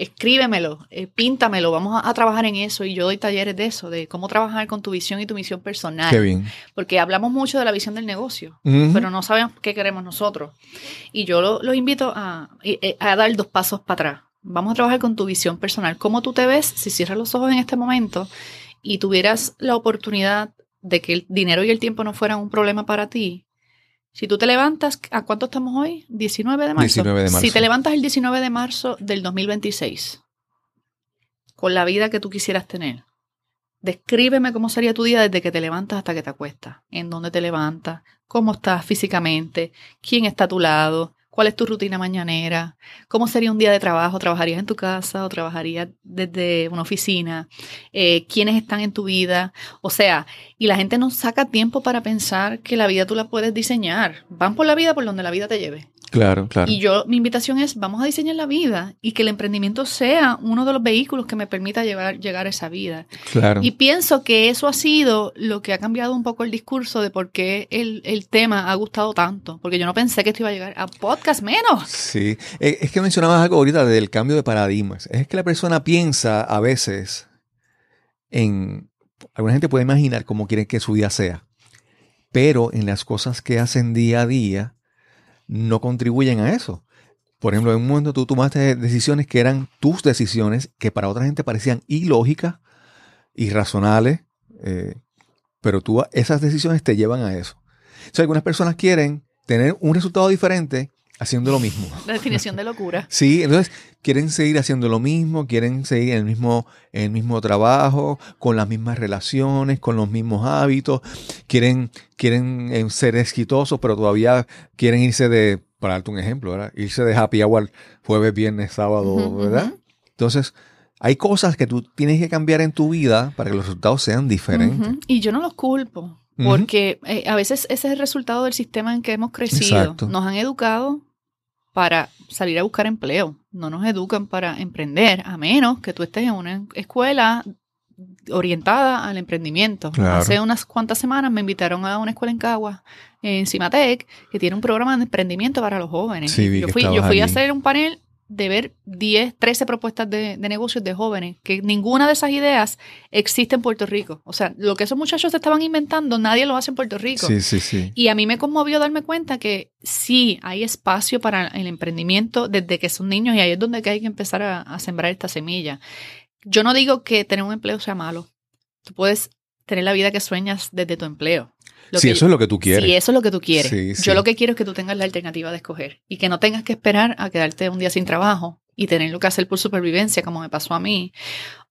Escríbemelo, eh, píntamelo, vamos a, trabajar en eso y yo doy talleres de eso, de cómo trabajar con tu visión y tu misión personal. Qué bien. Porque hablamos mucho de la visión del negocio, pero no sabemos qué queremos nosotros. Y yo los lo invito a, eh, a dar dos pasos para atrás Vamos a trabajar con tu visión personal. ¿Cómo tú te ves si cierras los ojos en este momento y tuvieras la oportunidad de que el dinero y el tiempo no fueran un problema para ti? Si tú te levantas, ¿a cuánto estamos hoy? 19 de marzo. 19 de marzo. Si te levantas el 19 de marzo del 2026, con la vida que tú quisieras tener, descríbeme cómo sería tu día desde que te levantas hasta que te acuestas. ¿En dónde te levantas? ¿Cómo estás físicamente? ¿Quién está a tu lado? ¿Cuál es tu rutina mañanera? ¿Cómo sería un día de trabajo? ¿Trabajarías en tu casa o trabajarías desde una oficina? Eh, ¿Quiénes están en tu vida? O sea, y la gente no saca tiempo para pensar que la vida tú la puedes diseñar. Van por la vida por donde la vida te lleve. Claro, claro. Y yo, mi invitación es, vamos a diseñar la vida y que el emprendimiento sea uno de los vehículos que me permita llevar, llegar a esa vida. Claro. Y pienso que eso ha sido lo que ha cambiado un poco el discurso de por qué el, tema ha gustado tanto. Porque yo no pensé que esto iba a llegar a podcast menos. Sí, eh, es que mencionabas algo ahorita del cambio de paradigmas. Es que la persona piensa a veces en... Alguna gente puede imaginar cómo quiere que su vida sea, pero en las cosas que hacen día a día, no contribuyen a eso. Por ejemplo, en un momento tú tomaste decisiones que eran tus decisiones, que para otra gente parecían ilógicas, irracionales, eh, pero tú esas decisiones te llevan a eso. O algunas personas quieren tener un resultado diferente haciendo lo mismo. La definición de locura. sí, entonces quieren seguir haciendo lo mismo, quieren seguir en el mismo, en el mismo trabajo, con las mismas relaciones, con los mismos hábitos, quieren, quieren eh, ser exitosos, pero todavía quieren irse de para darte un ejemplo, ¿verdad? Irse de happy hour jueves, viernes, sábado, ¿verdad? Entonces, hay cosas que tú tienes que cambiar en tu vida para que los resultados sean diferentes. Y yo no los culpo, porque eh, a veces ese es el resultado del sistema en que hemos crecido. Nos han educado para salir a buscar empleo, no nos educan para emprender, a menos que tú estés en una escuela orientada al emprendimiento. Hace unas cuantas semanas me invitaron a una escuela en Cagua, en Cimatec, que tiene un programa de emprendimiento para los jóvenes. yo fui, yo fui a hacer un panel de ver 10, 13 propuestas de, negocios de jóvenes, que ninguna de esas ideas existe en Puerto Rico. O sea, lo que esos muchachos estaban inventando, nadie lo hace en Puerto Rico. Sí, sí, sí. Y a mí me conmovió darme cuenta que sí, hay espacio para el emprendimiento desde que son niños y ahí es donde hay que empezar a sembrar esta semilla. Yo no digo que tener un empleo sea malo. Tú puedes tener la vida que sueñas desde tu empleo. Si eso es lo que tú quieres. Si eso es lo que tú quieres. Yo lo que quiero es que tú tengas la alternativa de escoger y que no tengas que esperar a quedarte un día sin trabajo y tener lo que hacer por supervivencia, como me pasó a mí,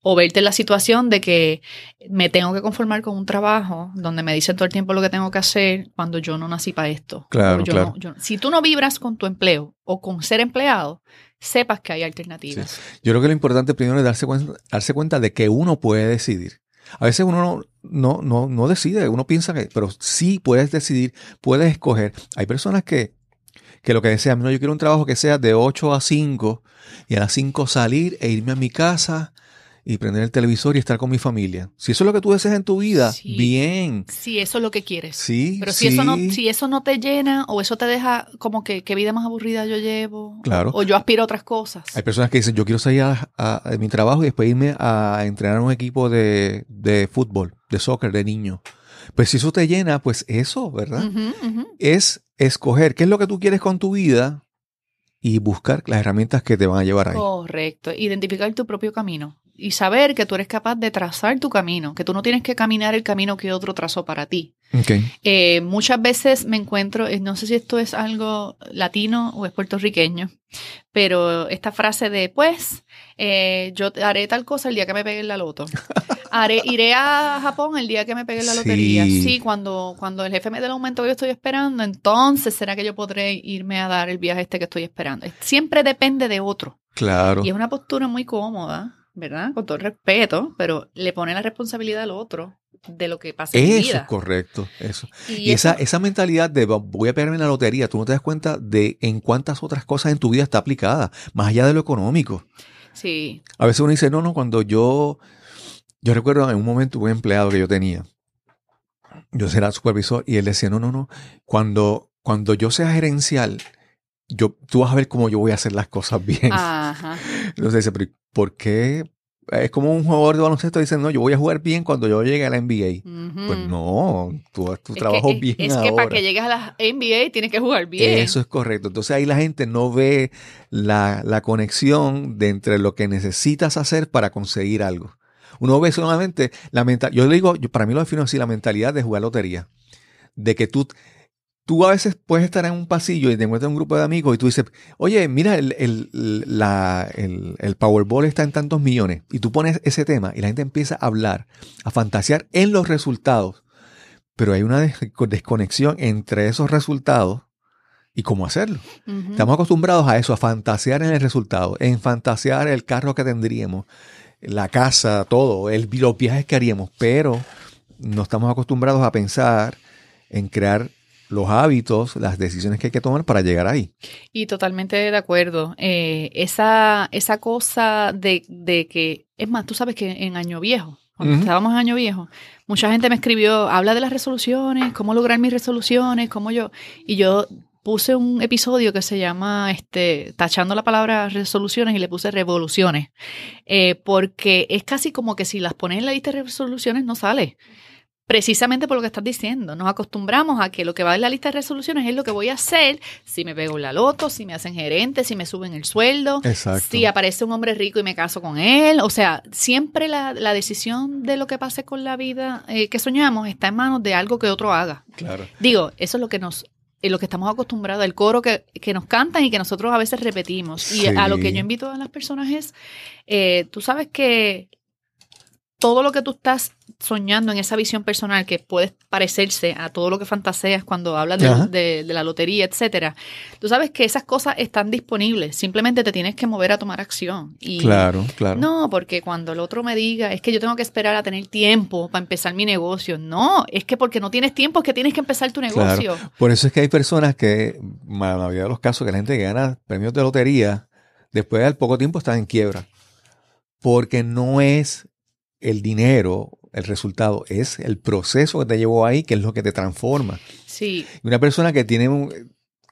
o verte en la situación de que me tengo que conformar con un trabajo donde me dicen todo el tiempo lo que tengo que hacer cuando yo no nací para esto. Claro, claro. si tú no vibras con tu empleo o con ser empleado, sepas que hay alternativas. Yo creo que lo importante primero es darse cuenta, darse cuenta de que uno puede decidir. A veces uno no, no, no, decide, uno piensa que, pero sí puedes decidir, puedes escoger. Hay personas que, que lo que desean, no, yo quiero un trabajo que sea de 8 a 5 y a las 5 salir e irme a mi casa y prender el televisor y estar con mi familia. Si eso es lo que tú deseas en tu vida, bien. Si eso es lo que quieres. Sí. Pero si eso no, si eso no te llena o eso te deja como que qué vida más aburrida yo llevo. Claro. O yo aspiro a otras cosas. Hay personas que dicen, yo quiero salir a, mi trabajo y después irme a entrenar un equipo de, fútbol, de soccer, de niños. Pues si eso te llena, pues eso, ¿verdad? Es escoger qué es lo que tú quieres con tu vida y buscar las herramientas que te van a llevar ahí. Correcto. Identificar tu propio camino y saber que tú eres capaz de trazar tu camino, que tú no tienes que caminar el camino que otro trazó para ti. Eh, muchas veces me encuentro, eh, no sé si esto es algo latino o es puertorriqueño, pero esta frase de, pues, eh, yo haré tal cosa el día que me pegue la loto. Haré, iré a Japón el día que me pegue la lotería. Sí, cuando, cuando el jefe me dé el aumento que yo estoy esperando, entonces será que yo podré irme a dar el viaje este que estoy esperando. Siempre depende de otro. Claro. Y es una postura muy cómoda ¿verdad? Con todo el respeto, pero le pone la responsabilidad al otro de lo que pasa en eso mi vida. Eso es correcto, eso. Y, esa, esa mentalidad de voy a pegarme en la lotería, tú no te das cuenta de en cuántas otras cosas en tu vida está aplicada, más allá de lo económico. Sí. A veces uno dice, no, no, cuando yo, yo recuerdo en un momento un empleado que yo tenía, yo era supervisor y él decía, no, no, no, cuando, cuando yo sea gerencial, yo, tú vas a ver cómo yo voy a hacer las cosas bien. Ajá. Entonces dice, pero ¿por qué? Es como un jugador de baloncesto dice, no, yo voy a jugar bien cuando yo llegue a la NBA. Pues no, tú, tu trabajo bien Es que para que llegues a la NBA tienes que jugar bien. Eso es correcto. Entonces ahí la gente no ve la, la conexión de entre lo que necesitas hacer para conseguir algo. Uno ve solamente la mentalidad, yo le digo, yo, para mí lo defino así, la mentalidad de jugar lotería. De que tú, tú a veces puedes estar en un pasillo y te encuentras un grupo de amigos y tú dices, oye, mira, el, el, Powerball está en tantos millones. Y tú pones ese tema y la gente empieza a hablar, a fantasear en los resultados. Pero hay una desconexión entre esos resultados y cómo hacerlo. Estamos acostumbrados a eso, a fantasear en el resultado, en fantasear el carro que tendríamos, la casa, todo, el, los viajes que haríamos, pero no estamos acostumbrados a pensar en crear los hábitos, las decisiones que hay que tomar para llegar ahí. Y totalmente de acuerdo. Eh, esa, esa cosa de, de, que, es más, tú sabes que en Año Viejo, cuando estábamos en Año Viejo, mucha gente me escribió, habla de las resoluciones, cómo lograr mis resoluciones, cómo yo, y yo puse un episodio que se llama este, tachando la palabra resoluciones y le puse revoluciones, eh, porque es casi como que si las pones en la lista de resoluciones no sale precisamente por lo que estás diciendo. Nos acostumbramos a que lo que va en la lista de resoluciones es lo que voy a hacer si me pego la loto, si me hacen gerente, si me suben el sueldo, si aparece un hombre rico y me caso con él. O sea, siempre la, decisión de lo que pase con la vida eh, que soñamos está en manos de algo que otro haga. Claro. Digo, eso es lo que nos lo que estamos acostumbrados, el coro que, nos cantan y que nosotros a veces repetimos. Y a lo que yo invito a las personas es, eh, tú sabes que todo lo que tú estás soñando en esa visión personal que puede parecerse a todo lo que fantaseas cuando hablas de, la lotería, etcétera, tú sabes que esas cosas están disponibles. Simplemente te tienes que mover a tomar acción. Y claro, claro. No, porque cuando el otro me diga, es que yo tengo que esperar a tener tiempo para empezar mi negocio. No, es que porque no tienes tiempo es que tienes que empezar tu negocio. Por eso es que hay personas que, en la mayoría de los casos, que la gente que gana premios de lotería, después de poco tiempo están en quiebra. Porque no es el dinero, el resultado, es el proceso que te llevó ahí, que es lo que te transforma. Sí. Una persona que tiene un,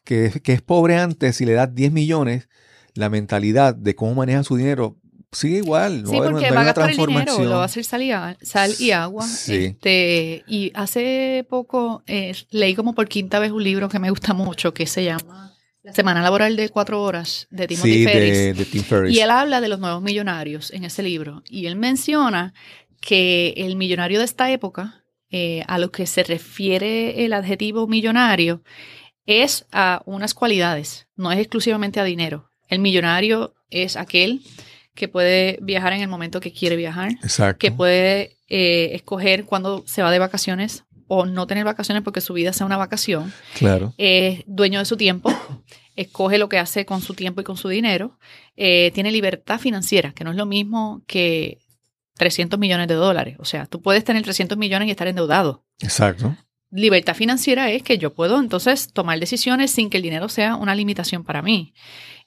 que, es pobre antes, si le das 10 millones, la mentalidad de cómo maneja su dinero sigue igual. sí, porque va a gastar el dinero, lo va a hacer sal y, sal y agua. Sí. Este, y hace poco eh, leí como por quinta vez un libro que me gusta mucho que se llama La Semana Laboral de Cuatro Horas de Timothy Ferris. De, Tim Ferris. Y él habla de los nuevos millonarios en ese libro. Y él menciona que el millonario de esta época, eh, a lo que se refiere el adjetivo millonario, es a unas cualidades, no es exclusivamente a dinero. El millonario es aquel que puede viajar en el momento que quiere viajar, que puede eh, escoger cuándo se va de vacaciones o no tener vacaciones porque su vida sea una vacación. Claro. Es dueño de su tiempo, escoge lo que hace con su tiempo y con su dinero, eh, tiene libertad financiera, que no es lo mismo que 300 millones de dólares. O sea, tú puedes tener 300 millones y estar endeudado. Exacto. Libertad financiera es que yo puedo entonces tomar decisiones sin que el dinero sea una limitación para mí.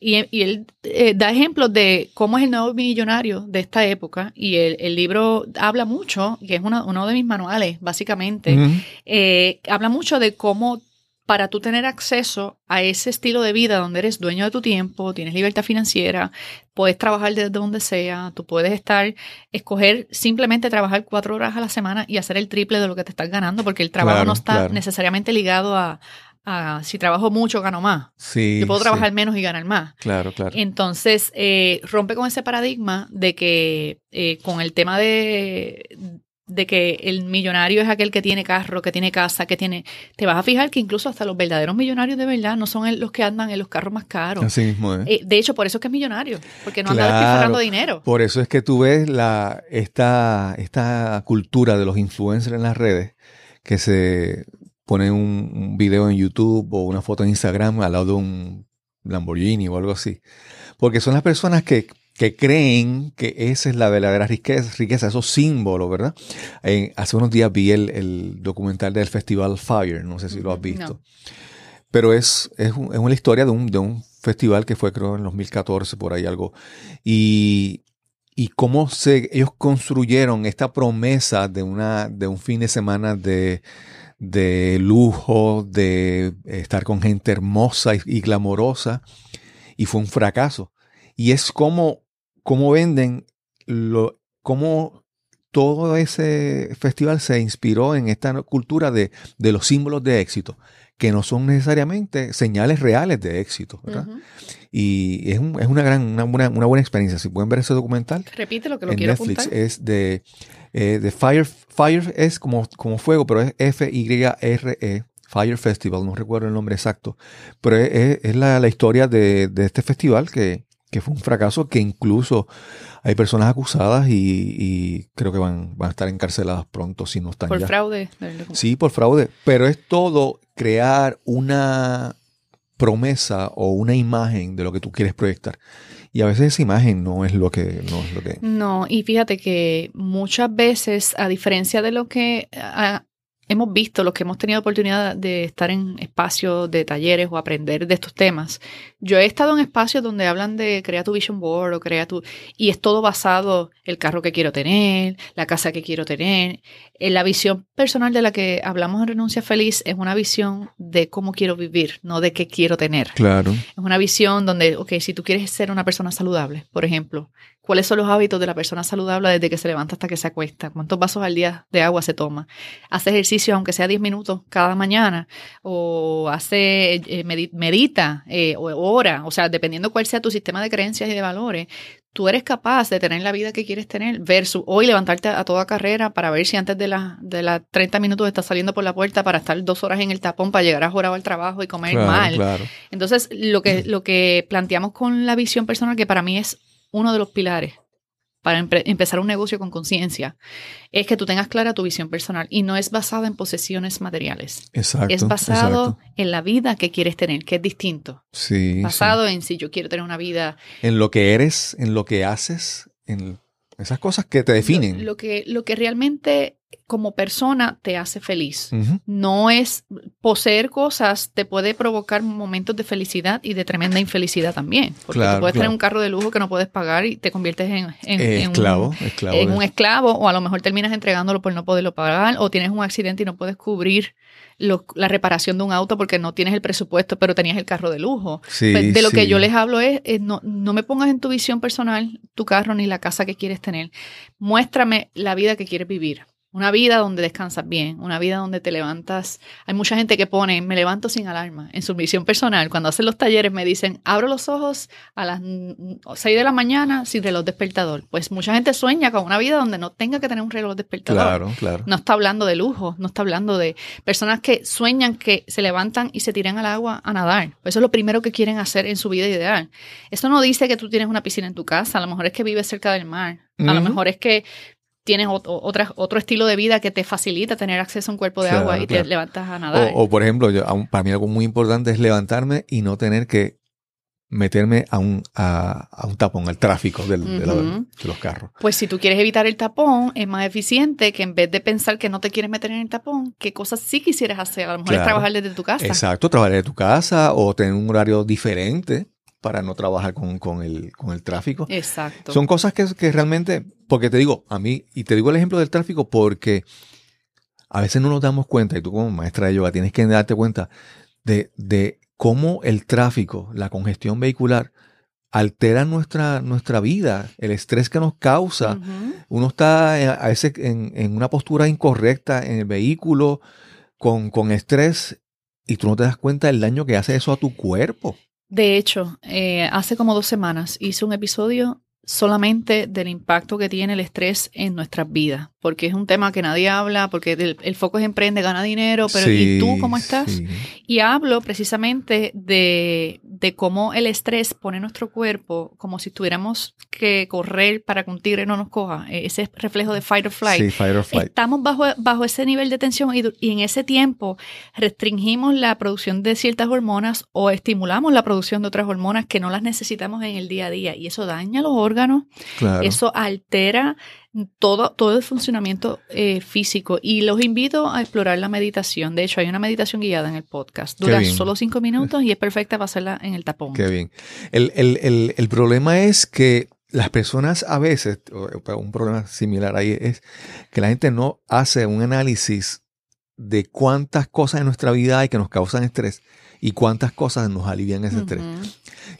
Y, él eh, da ejemplos de cómo es el nuevo millonario de esta época y el, libro habla mucho, que es uno, de mis manuales básicamente, eh, habla mucho de cómo para tú tener acceso a ese estilo de vida donde eres dueño de tu tiempo, tienes libertad financiera, puedes trabajar desde donde sea, tú puedes estar, escoger simplemente trabajar cuatro horas a la semana y hacer el triple de lo que te estás ganando, porque el trabajo no está necesariamente ligado a, si trabajo mucho gano más. Sí, Yo puedo trabajar menos y ganar más. Claro, claro. Entonces, eh, rompe con ese paradigma de que eh, con el tema de, de que el millonario es aquel que tiene carro, que tiene casa, que tiene... Te vas a fijar que incluso hasta los verdaderos millonarios de verdad no son los que andan en los carros más caros. Así mismo eh, de hecho, por eso es que es millonario, porque no anda despilfarrando dinero. Por eso es que tú ves la, esta, esta cultura de los influencers en las redes, que se pone un, un video en YouTube o una foto en Instagram al lado de un Lamborghini o algo así. Porque son las personas que que creen que esa es la verdadera riqueza, riqueza esos símbolos, ¿verdad? hace unos días vi el, documental del Festival Fire, no sé si lo has visto. Pero es, es, una historia de un, de un festival que fue creo en 2014, por ahí algo. Y, y cómo se, ellos construyeron esta promesa de, una, de un fin de semana de, de lujo, de estar con gente hermosa y, y glamorosa. Y fue un fracaso. Y es como cómo venden, lo, cómo todo ese festival se inspiró en esta cultura de, los símbolos de éxito, que no son necesariamente señales reales de éxito. Y es, una gran, una buena, experiencia. Si pueden ver ese documental. Repite lo que lo en Netflix es de, eh, de Fire. Fire es como, como fuego, pero es F-Y-R-E. Fire Festival, no recuerdo el nombre exacto, pero es, la, historia de, de, este festival que, que fue un fracaso que incluso hay personas acusadas y, creo que van, van, a estar encarceladas pronto si no están por fraude. Sí, por fraude. Pero es todo crear una promesa o una imagen de lo que tú quieres proyectar. Y a veces esa imagen no es lo que no es lo que No, y fíjate que muchas veces a diferencia de lo que hemos visto, los que hemos tenido oportunidad de estar en espacios de talleres o aprender de estos temas, yo he estado en espacios donde hablan de crea tu vision board o crea tu... Y es todo basado el carro que quiero tener, la casa que quiero tener. En la visión personal de la que hablamos en Renuncia Feliz es una visión de cómo quiero vivir, no de qué quiero tener. Claro. Es una visión donde, ok, si tú quieres ser una persona saludable, por ejemplo, cuáles son los hábitos de la persona saludable desde que se levanta hasta que se acuesta, cuántos vasos al día de agua se toma, hace ejercicio aunque sea 10 minutos cada mañana o hace, eh, medita eh, o ora, o sea, dependiendo cuál sea tu sistema de creencias y de valores, tú eres capaz de tener la vida que quieres tener versus hoy levantarte a toda carrera para ver si antes de las de las 30 minutos estás saliendo por la puerta para estar dos horas en el tapón para llegar a jorado al trabajo y comer mal. Entonces, lo que, lo que planteamos con la visión personal, que para mí es uno de los pilares para empezar un negocio con conciencia es que tú tengas clara tu visión personal y no es basada en posesiones materiales. Exacto. Es basado en la vida que quieres tener, que es distinto. Sí. Basado en si yo quiero tener una vida. En lo que eres, en lo que haces, en esas cosas que te definen. Lo, que, lo que realmente como persona te hace feliz. No es poseer cosas, te puede provocar momentos de felicidad y de tremenda infelicidad también. Porque puedes tener un carro de lujo que no puedes pagar y te conviertes en, esclavo, un, esclavo en un esclavo, o a lo mejor terminas entregándolo por no poderlo pagar, o tienes un accidente y no puedes cubrir la reparación de un auto porque no tienes el presupuesto, pero tenías el carro de lujo. Pues, de lo que yo les hablo es, no, no me pongas en tu visión personal tu carro ni la casa que quieres tener. Muéstrame la vida que quieres vivir. Una vida donde descansas bien, una vida donde te levantas. Hay mucha gente que pone, me levanto sin alarma. En su misión personal, cuando hacen los talleres me dicen, abro los ojos a las 6 de la mañana sin reloj despertador. Pues mucha gente sueña con una vida donde no tenga que tener un reloj despertador. Claro, claro. No está hablando de lujo, no está hablando de personas que sueñan que se levantan y se tiran al agua a nadar. Eso es lo primero que quieren hacer en su vida ideal. Eso no dice que tú tienes una piscina en tu casa, a lo mejor es que vives cerca del mar. A lo mejor es que tienes otro, otro estilo de vida que te facilita tener acceso a un cuerpo de agua y te levantas a nadar. O, por ejemplo, yo, para mí algo muy importante es levantarme y no tener que meterme a un, a, un tapón, al tráfico de, los carros. Pues si tú quieres evitar el tapón, es más eficiente que en vez de pensar que no te quieres meter en el tapón, qué cosas sí quisieras hacer. A lo mejor es trabajar desde tu casa. Exacto, trabajar desde tu casa o tener un horario diferente para no trabajar con, el, con el tráfico. Exacto. Son cosas que, que realmente, porque te digo, a mí, y te digo el ejemplo del tráfico porque a veces no nos damos cuenta, y tú como maestra de yoga tienes que darte cuenta de, de cómo el tráfico, la congestión vehicular, altera nuestra, nuestra vida, el estrés que nos causa. Uno está eh, a veces en, en, una postura incorrecta en el vehículo, con, con estrés, y tú no te das cuenta del daño que hace eso a tu cuerpo. De hecho, eh, hace como dos semanas hice un episodio solamente del impacto que tiene el estrés en nuestras vidas, porque es un tema que nadie habla, porque el, foco es emprende, gana dinero, pero ¿y tú cómo estás? Y hablo precisamente de, de, cómo el estrés pone nuestro cuerpo como si tuviéramos que correr para que un tigre no nos coja, e, ese reflejo de fight or flight. Estamos bajo, bajo ese nivel de tensión y, y en ese tiempo restringimos la producción de ciertas hormonas o estimulamos la producción de otras hormonas que no las necesitamos en el día a día y eso daña los órganos eso altera todo, todo el funcionamiento eh, físico. Y los invito a explorar la meditación. De hecho, hay una meditación guiada en el podcast. Dura solo cinco minutos y es perfecta para hacerla en el tapón. Qué bien. El, problema es que las personas a veces, un problema similar ahí es que la gente no hace un análisis de cuántas cosas en nuestra vida hay que nos causan estrés y cuántas cosas nos alivian ese estrés.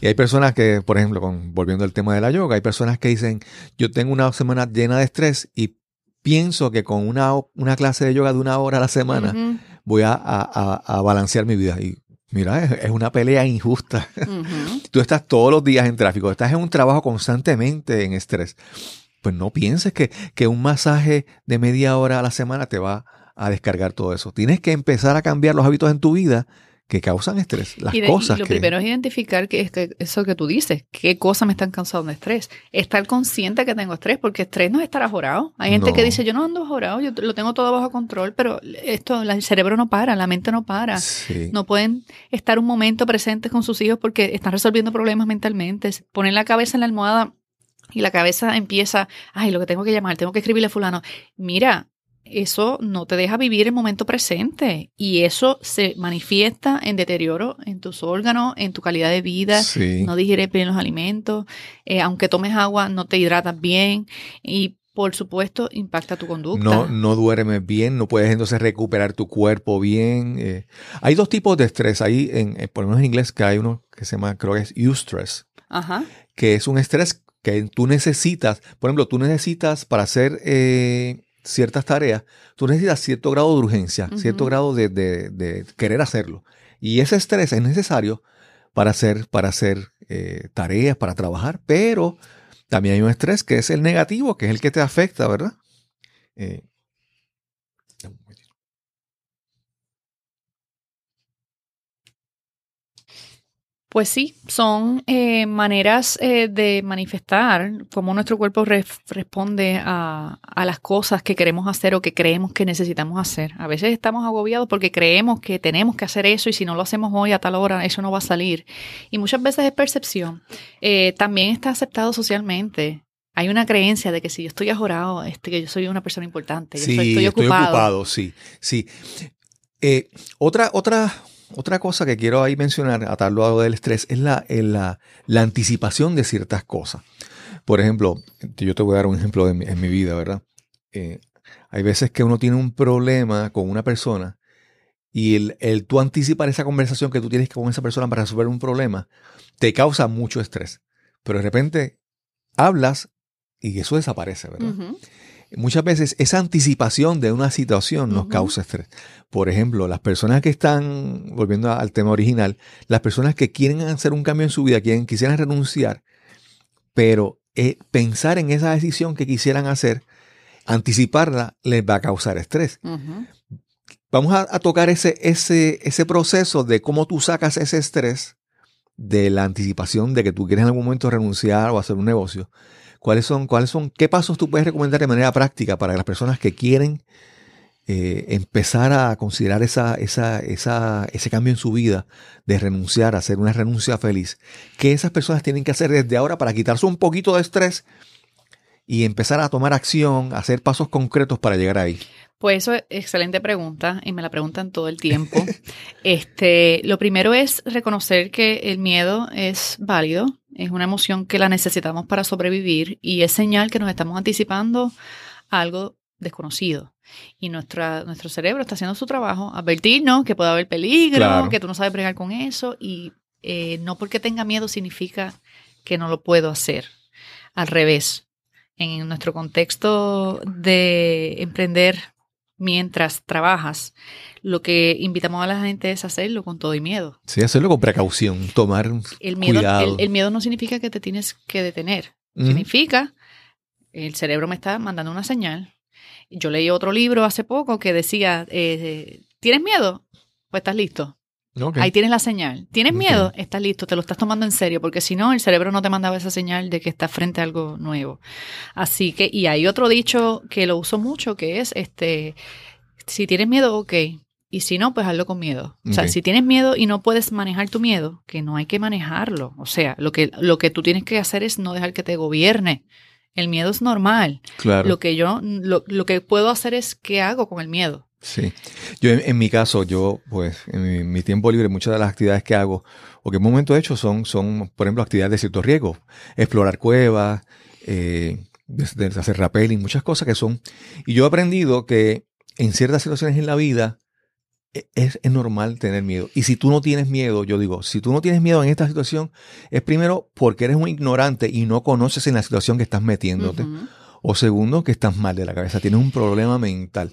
Y hay personas que, por ejemplo, con, volviendo al tema de la yoga, hay personas que dicen, yo tengo una semana llena de estrés y pienso que con una, una clase de yoga de una hora a la semana voy a, a, balancear mi vida. Y mira, es, una pelea injusta. Tú estás todos los días en tráfico, estás en un trabajo constantemente en estrés. Pues no pienses que, que un masaje de media hora a la semana te va a descargar todo eso. Tienes que empezar a cambiar los hábitos en tu vida que causan estrés. Las cosas y lo primero es identificar que, es que eso que tú dices, qué cosas me están causando estrés. Estar consciente que tengo estrés, porque estrés no es estar ajorado. Hay gente que dice, yo no ando ajorado, yo lo tengo todo bajo control, pero esto, el cerebro no para, la mente no para. No pueden estar un momento presentes con sus hijos porque están resolviendo problemas mentalmente. Ponen la cabeza en la almohada y la cabeza empieza, ay, lo que tengo que llamar, tengo que escribirle a fulano. Mira, eso no te deja vivir el momento presente y eso se manifiesta en deterioro en tus órganos, en tu calidad de vida, no digieres bien los alimentos, eh, aunque tomes agua no te hidratas bien y por supuesto impacta tu conducta. No, no duermes bien, no puedes entonces recuperar tu cuerpo bien. Eh. Hay dos tipos de estrés, hay en, eh, por lo menos en inglés que hay uno que se llama, creo que es eustress, Ajá. que es un estrés que tú necesitas, por ejemplo, tú necesitas para hacer ciertas tareas, tú necesitas cierto grado de urgencia, cierto grado de, querer hacerlo. Y ese estrés es necesario para hacer, para hacer eh, tareas, para trabajar, pero también hay un estrés que es el negativo, que es el que te afecta, ¿verdad? Eh, Pues sí, son eh, maneras eh, de manifestar cómo nuestro cuerpo responde a, a, las cosas que queremos hacer o que creemos que necesitamos hacer. A veces estamos agobiados porque creemos que tenemos que hacer eso y si no lo hacemos hoy a tal hora, eso no va a salir. Y muchas veces es percepción. Eh, también está aceptado socialmente. Hay una creencia de que si yo estoy ajorado, este, que yo soy una persona importante, sí, estoy, ocupado. Estoy ocupado, sí, sí. otra, otra, otra cosa que quiero ahí mencionar, atarlo a lo del estrés, es la, la, la, anticipación de ciertas cosas. Por ejemplo, yo te voy a dar un ejemplo en mi vida, ¿verdad? Eh, hay veces que uno tiene un problema con una persona y el, el tú anticipar esa conversación que tú tienes con esa persona para resolver un problema te causa mucho estrés. Pero de repente hablas y eso desaparece, ¿verdad? Muchas veces esa anticipación de una situación nos causa estrés. Por ejemplo, las personas que están, volviendo al tema original, las personas que quieren hacer un cambio en su vida, quieren, quisieran renunciar, pero eh, pensar en esa decisión que quisieran hacer, anticiparla, les va a causar estrés. Vamos a, tocar ese, ese, ese proceso de cómo tú sacas ese estrés de la anticipación de que tú quieres en algún momento renunciar o hacer un negocio ¿Cuáles son, cuáles son, qué pasos tú puedes recomendar de manera práctica para las personas que quieren eh, empezar a considerar esa, esa, esa, ese cambio en su vida de renunciar, hacer una renuncia feliz? ¿Qué esas personas tienen que hacer desde ahora para quitarse un poquito de estrés y empezar a tomar acción, a hacer pasos concretos para llegar ahí? Pues eso es excelente pregunta y me la preguntan todo el tiempo. este, lo primero es reconocer que el miedo es válido, es una emoción que la necesitamos para sobrevivir y es señal que nos estamos anticipando a algo desconocido. Y nuestra, nuestro cerebro está haciendo su trabajo, advertirnos que puede haber peligro, que tú no sabes bregar con eso y eh, no porque tenga miedo significa que no lo puedo hacer. Al revés, en nuestro contexto de emprender mientras trabajas, lo que invitamos a la gente es hacerlo con todo y miedo. Sí, hacerlo con precaución, tomar el miedo, cuidado. El, miedo no significa que te tienes que detener. Significa, el cerebro me está mandando una señal. Yo leí otro libro hace poco que decía, eh, ¿tienes miedo? Pues estás listo. Ahí tienes la señal. ¿Tienes miedo? Estás listo, te lo estás tomando en serio, porque si no, el cerebro no te mandaba esa señal de que estás frente a algo nuevo. Así que, y hay otro dicho que lo uso mucho, que es, este, si tienes miedo, ok. Y si no, pues hazlo con miedo. O sea, si tienes miedo y no puedes manejar tu miedo, que no hay que manejarlo. O sea, lo que, lo que tú tienes que hacer es no dejar que te gobierne. El miedo es normal. Claro. Lo que yo, lo, lo que puedo hacer es qué hago con el miedo. Sí. Yo en, mi caso, yo pues en mi, tiempo libre, muchas de las actividades que hago o que en un momento he hecho son, son por ejemplo, actividades de cierto riesgo. Explorar cuevas, eh, hacer rappelling, muchas cosas que son. Y yo he aprendido que en ciertas situaciones en la vida e, es, es, normal tener miedo. Y si tú no tienes miedo, yo digo, si tú no tienes miedo en esta situación, es primero porque eres un ignorante y no conoces en la situación que estás metiéndote. O segundo, que estás mal de la cabeza, tienes un problema mental.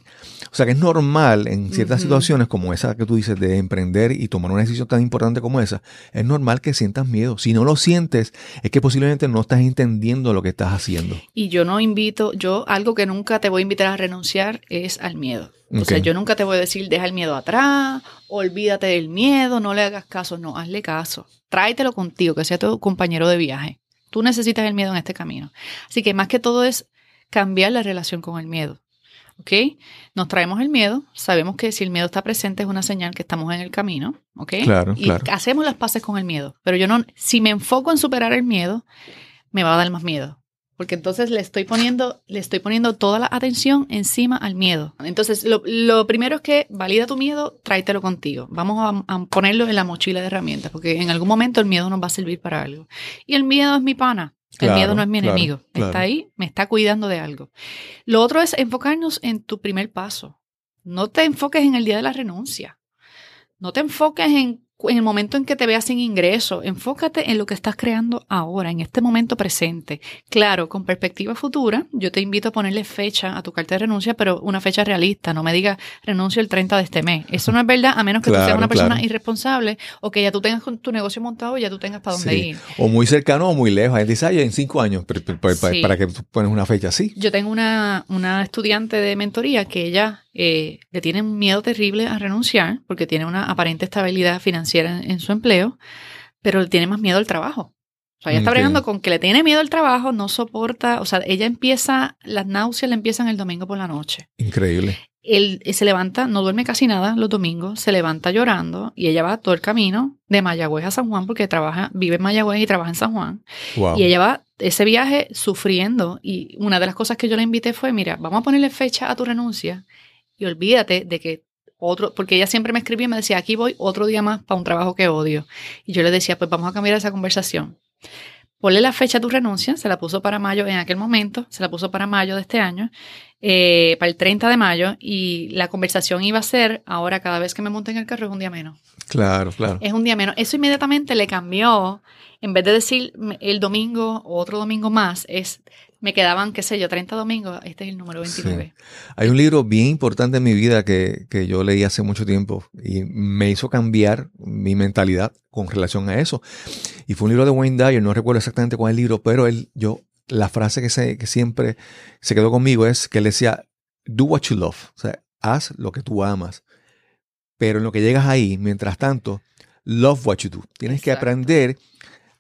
O sea que es normal en ciertas situaciones como esa que tú dices de emprender y tomar una decisión tan importante como esa, es normal que sientas miedo. Si no lo sientes, es que posiblemente no estás entendiendo lo que estás haciendo. Y yo no invito, yo algo que nunca te voy a invitar a renunciar es al miedo. O sea, yo nunca te voy a decir, deja el miedo atrás, olvídate del miedo, no le hagas caso, no, hazle caso. Tráetelo contigo, que sea tu compañero de viaje. Tú necesitas el miedo en este camino. Así que más que todo es cambiar la relación con el miedo. ¿Ok? Nos traemos el miedo, sabemos que si el miedo está presente es una señal que estamos en el camino, ¿ok? Claro, y hacemos las paces con el miedo. Pero yo no, si me enfoco en superar el miedo, me va a dar más miedo. Porque entonces le estoy poniendo, le estoy poniendo toda la atención encima al miedo. Entonces, lo, primero es que valida tu miedo, tráetelo contigo. Vamos a, a, ponerlo en la mochila de herramientas, porque en algún momento el miedo nos va a servir para algo. Y el miedo es mi pana el miedo no es mi enemigo. Está ahí, me está cuidando de algo. Lo otro es enfocarnos en tu primer paso. No te enfoques en el día de la renuncia. No te enfoques en en el momento en que te veas sin ingreso, enfócate en lo que estás creando ahora, en este momento presente. Claro, con perspectiva futura, yo te invito a ponerle fecha a tu carta de renuncia, pero una fecha realista. No me digas renuncio el 30 de este mes. Eso no es verdad, a menos que tú seas una persona irresponsable o que ya tú tengas tu negocio montado y ya tú tengas para dónde ir. O muy cercano o muy lejos. Dice, ay, en cinco años, para que tú pones una fecha así. Yo tengo una, una estudiante de mentoría que ella eh, le tiene un miedo terrible a renunciar porque tiene una aparente estabilidad financiera en, su empleo, pero tiene más miedo al trabajo. O sea, ella está bregando con que le tiene miedo al trabajo, no soporta, o sea, ella empieza, las náuseas le empiezan el domingo por la noche. Increíble. Él se levanta, no duerme casi nada los domingos, se levanta llorando y ella va todo el camino de Mayagüez a San Juan porque trabaja, vive en Mayagüez y trabaja en San Juan. Y ella va ese viaje sufriendo y una de las cosas que yo le invité fue, mira, vamos a ponerle fecha a tu renuncia y olvídate de que otro, porque ella siempre me escribía y me decía, aquí voy otro día más para un trabajo que odio. Y yo le decía, pues vamos a cambiar esa conversación. Ponle la fecha a tu renuncia, se la puso para mayo en aquel momento, se la puso para mayo de este año, eh, para el 30 de mayo, y la conversación iba a ser, ahora cada vez que me monte en el carro es un día menos. Claro, claro. Es un día menos. Eso inmediatamente le cambió, en vez de decir el domingo o otro domingo más, es me quedaban, qué sé yo, 30 domingos, este es el número 29. Hay un libro bien importante en mi vida que, que, yo leí hace mucho tiempo y me hizo cambiar mi mentalidad con relación a eso. Y fue un libro de Wayne Dyer, no recuerdo exactamente cuál es el libro, pero él, yo, la frase que, se, que siempre se quedó conmigo es que él decía, do what you love, o sea, haz lo que tú amas. Pero en lo que llegas ahí, mientras tanto, love what you do. Tienes que aprender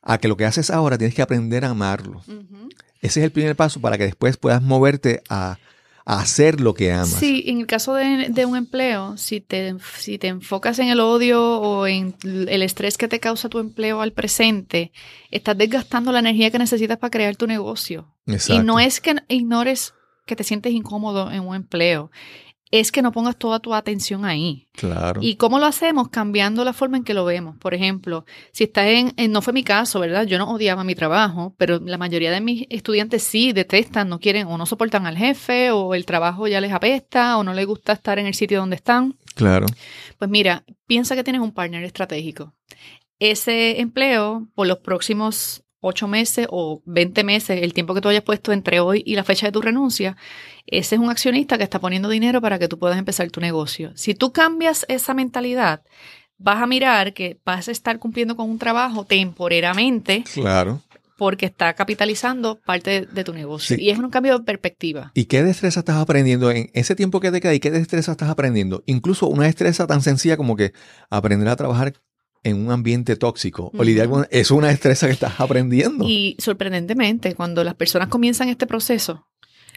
a que lo que haces ahora, tienes que aprender a amarlo. Ese es el primer paso para que después puedas moverte a, hacer lo que amas. Sí, en el caso de, un empleo, si te, si te enfocas en el odio o en el estrés que te causa tu empleo al presente, estás desgastando la energía que necesitas para crear tu negocio. Y no es que ignores que te sientes incómodo en un empleo es que no pongas toda tu atención ahí. Claro. ¿Y cómo lo hacemos? Cambiando la forma en que lo vemos. Por ejemplo, si estás en, no fue mi caso, ¿verdad? Yo no odiaba mi trabajo, pero la mayoría de mis estudiantes sí detestan, no quieren o no soportan al jefe o el trabajo ya les apesta o no les gusta estar en el sitio donde están. Claro. Pues mira, piensa que tienes un partner estratégico. Ese empleo por los próximos ocho meses o 20 meses, el tiempo que tú hayas puesto entre hoy y la fecha de tu renuncia, ese es un accionista que está poniendo dinero para que tú puedas empezar tu negocio. Si tú cambias esa mentalidad, vas a mirar que vas a estar cumpliendo con un trabajo temporeramente. Claro. Porque está capitalizando parte de, tu negocio. Y es un cambio de perspectiva. ¿Y qué destreza estás aprendiendo en ese tiempo que te queda? ¿Y qué destreza estás aprendiendo? Incluso una destreza tan sencilla como que aprender a trabajar en un ambiente tóxico o lidiar con es una destreza que estás aprendiendo. Y sorprendentemente, cuando las personas comienzan este proceso,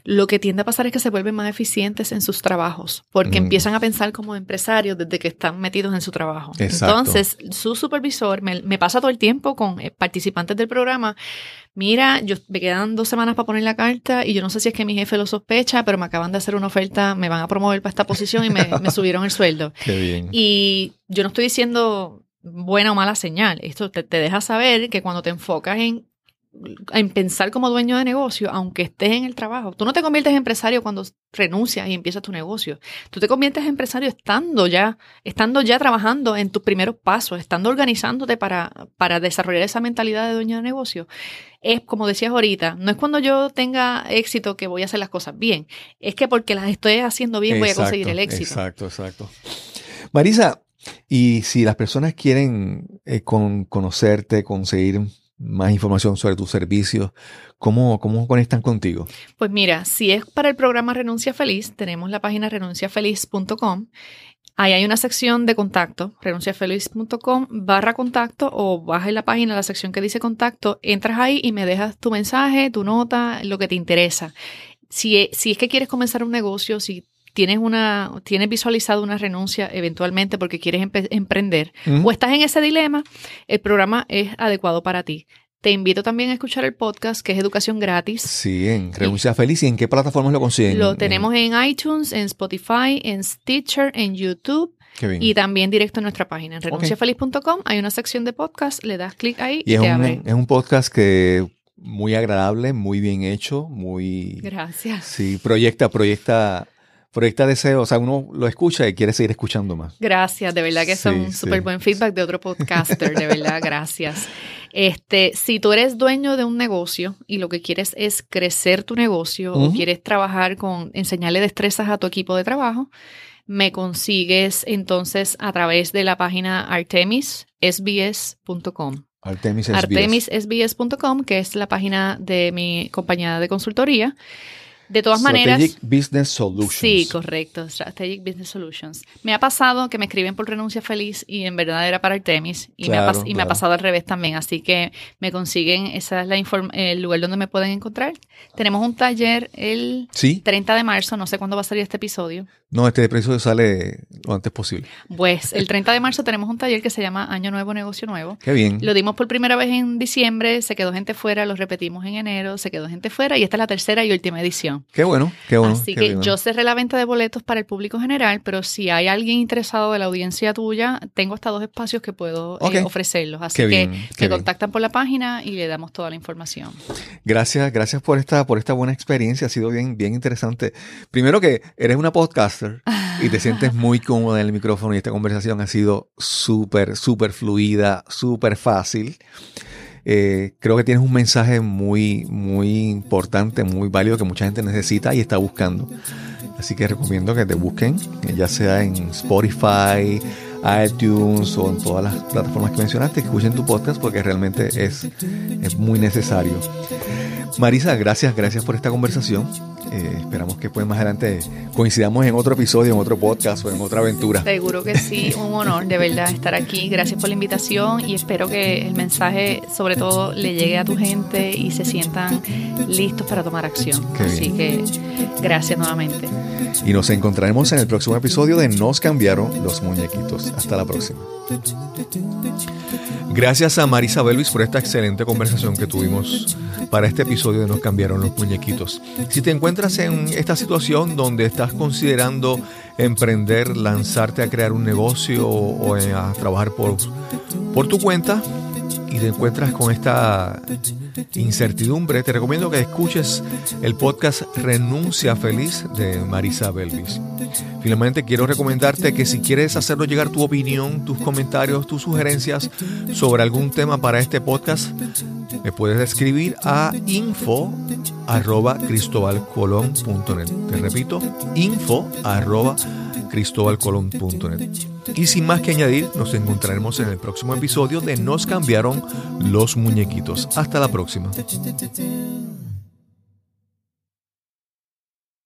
lo que tiende a pasar es que se vuelven más eficientes en sus trabajos, porque empiezan a pensar como empresarios desde que están metidos en su trabajo. Entonces, su supervisor me, pasa todo el tiempo con eh, participantes del programa. Mira, yo me quedan dos semanas para poner la carta y yo no sé si es que mi jefe lo sospecha, pero me acaban de hacer una oferta, me van a promover para esta posición y me, me subieron el sueldo. Qué bien. Y yo no estoy diciendo buena o mala señal. Esto te, deja saber que cuando te enfocas en, en, pensar como dueño de negocio, aunque estés en el trabajo, tú no te conviertes en empresario cuando renuncias y empiezas tu negocio. Tú te conviertes en empresario estando ya, estando ya trabajando en tus primeros pasos, estando organizándote para, para desarrollar esa mentalidad de dueño de negocio. Es como decías ahorita, no es cuando yo tenga éxito que voy a hacer las cosas bien, es que porque las estoy haciendo bien voy a conseguir el éxito. Exacto, exacto. Marisa, y si las personas quieren eh, conocerte, conseguir más información sobre tus servicios, ¿cómo, ¿cómo conectan contigo? Pues mira, si es para el programa Renuncia Feliz, tenemos la página renunciafeliz.com. Ahí hay una sección de contacto, renunciafeliz.com barra contacto o baja en la página la sección que dice contacto, entras ahí y me dejas tu mensaje, tu nota, lo que te interesa. Si, si es que quieres comenzar un negocio, si tienes una tienes visualizado una renuncia eventualmente porque quieres emprender o estás en ese dilema, el programa es adecuado para ti. Te invito también a escuchar el podcast que es educación gratis. Sí, en Renuncia Feliz. ¿Y en qué plataformas lo consiguen? Lo tenemos en iTunes, en Spotify, en Stitcher, en YouTube. Y también directo en nuestra página, en renunciafeliz.com. Hay una sección de podcast, le das clic ahí y, es, te un, abre. es un podcast que muy agradable, muy bien hecho, muy... Gracias. Sí, proyecta, proyecta proyecta deseo, o sea, uno lo escucha y quiere seguir escuchando más. Gracias, de verdad que es un súper buen feedback de otro podcaster, de verdad, gracias. Este, si tú eres dueño de un negocio y lo que quieres es crecer tu negocio o quieres trabajar con, enseñarle destrezas a tu equipo de trabajo, me consigues entonces a través de la página artemissbs.com. Artemissbs.com, que es la página de mi compañía de consultoría. De todas maneras. Strategic Business Solutions. Sí, correcto. Strategic Business Solutions. Me ha pasado que me escriben por renuncia feliz y en verdad era para Artemis. Y, me, ha y me ha pasado al revés también. Así que me consiguen, esa es la el lugar donde me pueden encontrar. Tenemos un taller el 30 de marzo. No sé cuándo va a salir este episodio. No, este episodio sale lo antes posible. Pues el 30 de marzo tenemos un taller que se llama Año Nuevo, Negocio Nuevo. Qué bien. Lo dimos por primera vez en diciembre, se quedó gente fuera, lo repetimos en enero, se quedó gente fuera y esta es la tercera y última edición. Qué bueno, qué bueno. Así que yo cerré la venta de boletos para el público general, pero si hay alguien interesado de la audiencia tuya, tengo hasta dos espacios que puedo eh, ofrecerlos. Así que me contactan por la página y le damos toda la información. Gracias, gracias por esta, por esta buena experiencia. Ha sido bien, bien interesante. Primero que eres una podcaster y te sientes muy cómoda en el micrófono y esta conversación ha sido súper, súper fluida, súper fácil. Eh, creo que tienes un mensaje muy, muy importante, muy válido que mucha gente necesita y está buscando. Así que recomiendo que te busquen, ya sea en Spotify, iTunes o en todas las plataformas que mencionaste, que escuchen tu podcast porque realmente es, es muy necesario. Marisa, gracias, gracias por esta conversación. Eh, esperamos que pues más adelante coincidamos en otro episodio, en otro podcast o en otra aventura. Seguro que sí, un honor de verdad estar aquí. Gracias por la invitación y espero que el mensaje sobre todo le llegue a tu gente y se sientan listos para tomar acción. Así que gracias nuevamente. Y nos encontraremos en el próximo episodio de Nos cambiaron los muñequitos. Hasta la próxima. Gracias a Marisa Belvis por esta excelente conversación que tuvimos para este episodio de Nos cambiaron los muñequitos. Si te encuentras en esta situación donde estás considerando emprender, lanzarte a crear un negocio o a trabajar por, por tu cuenta y te encuentras con esta incertidumbre, te recomiendo que escuches el podcast Renuncia Feliz de Marisa Belvis. Finalmente quiero recomendarte que si quieres hacernos llegar tu opinión, tus comentarios, tus sugerencias sobre algún tema para este podcast, me puedes escribir a info arroba cristobalcolón.net. Te repito, info arroba cristobalcolón.net. Y sin más que añadir, nos encontraremos en el próximo episodio de Nos cambiaron los muñequitos. Hasta la próxima.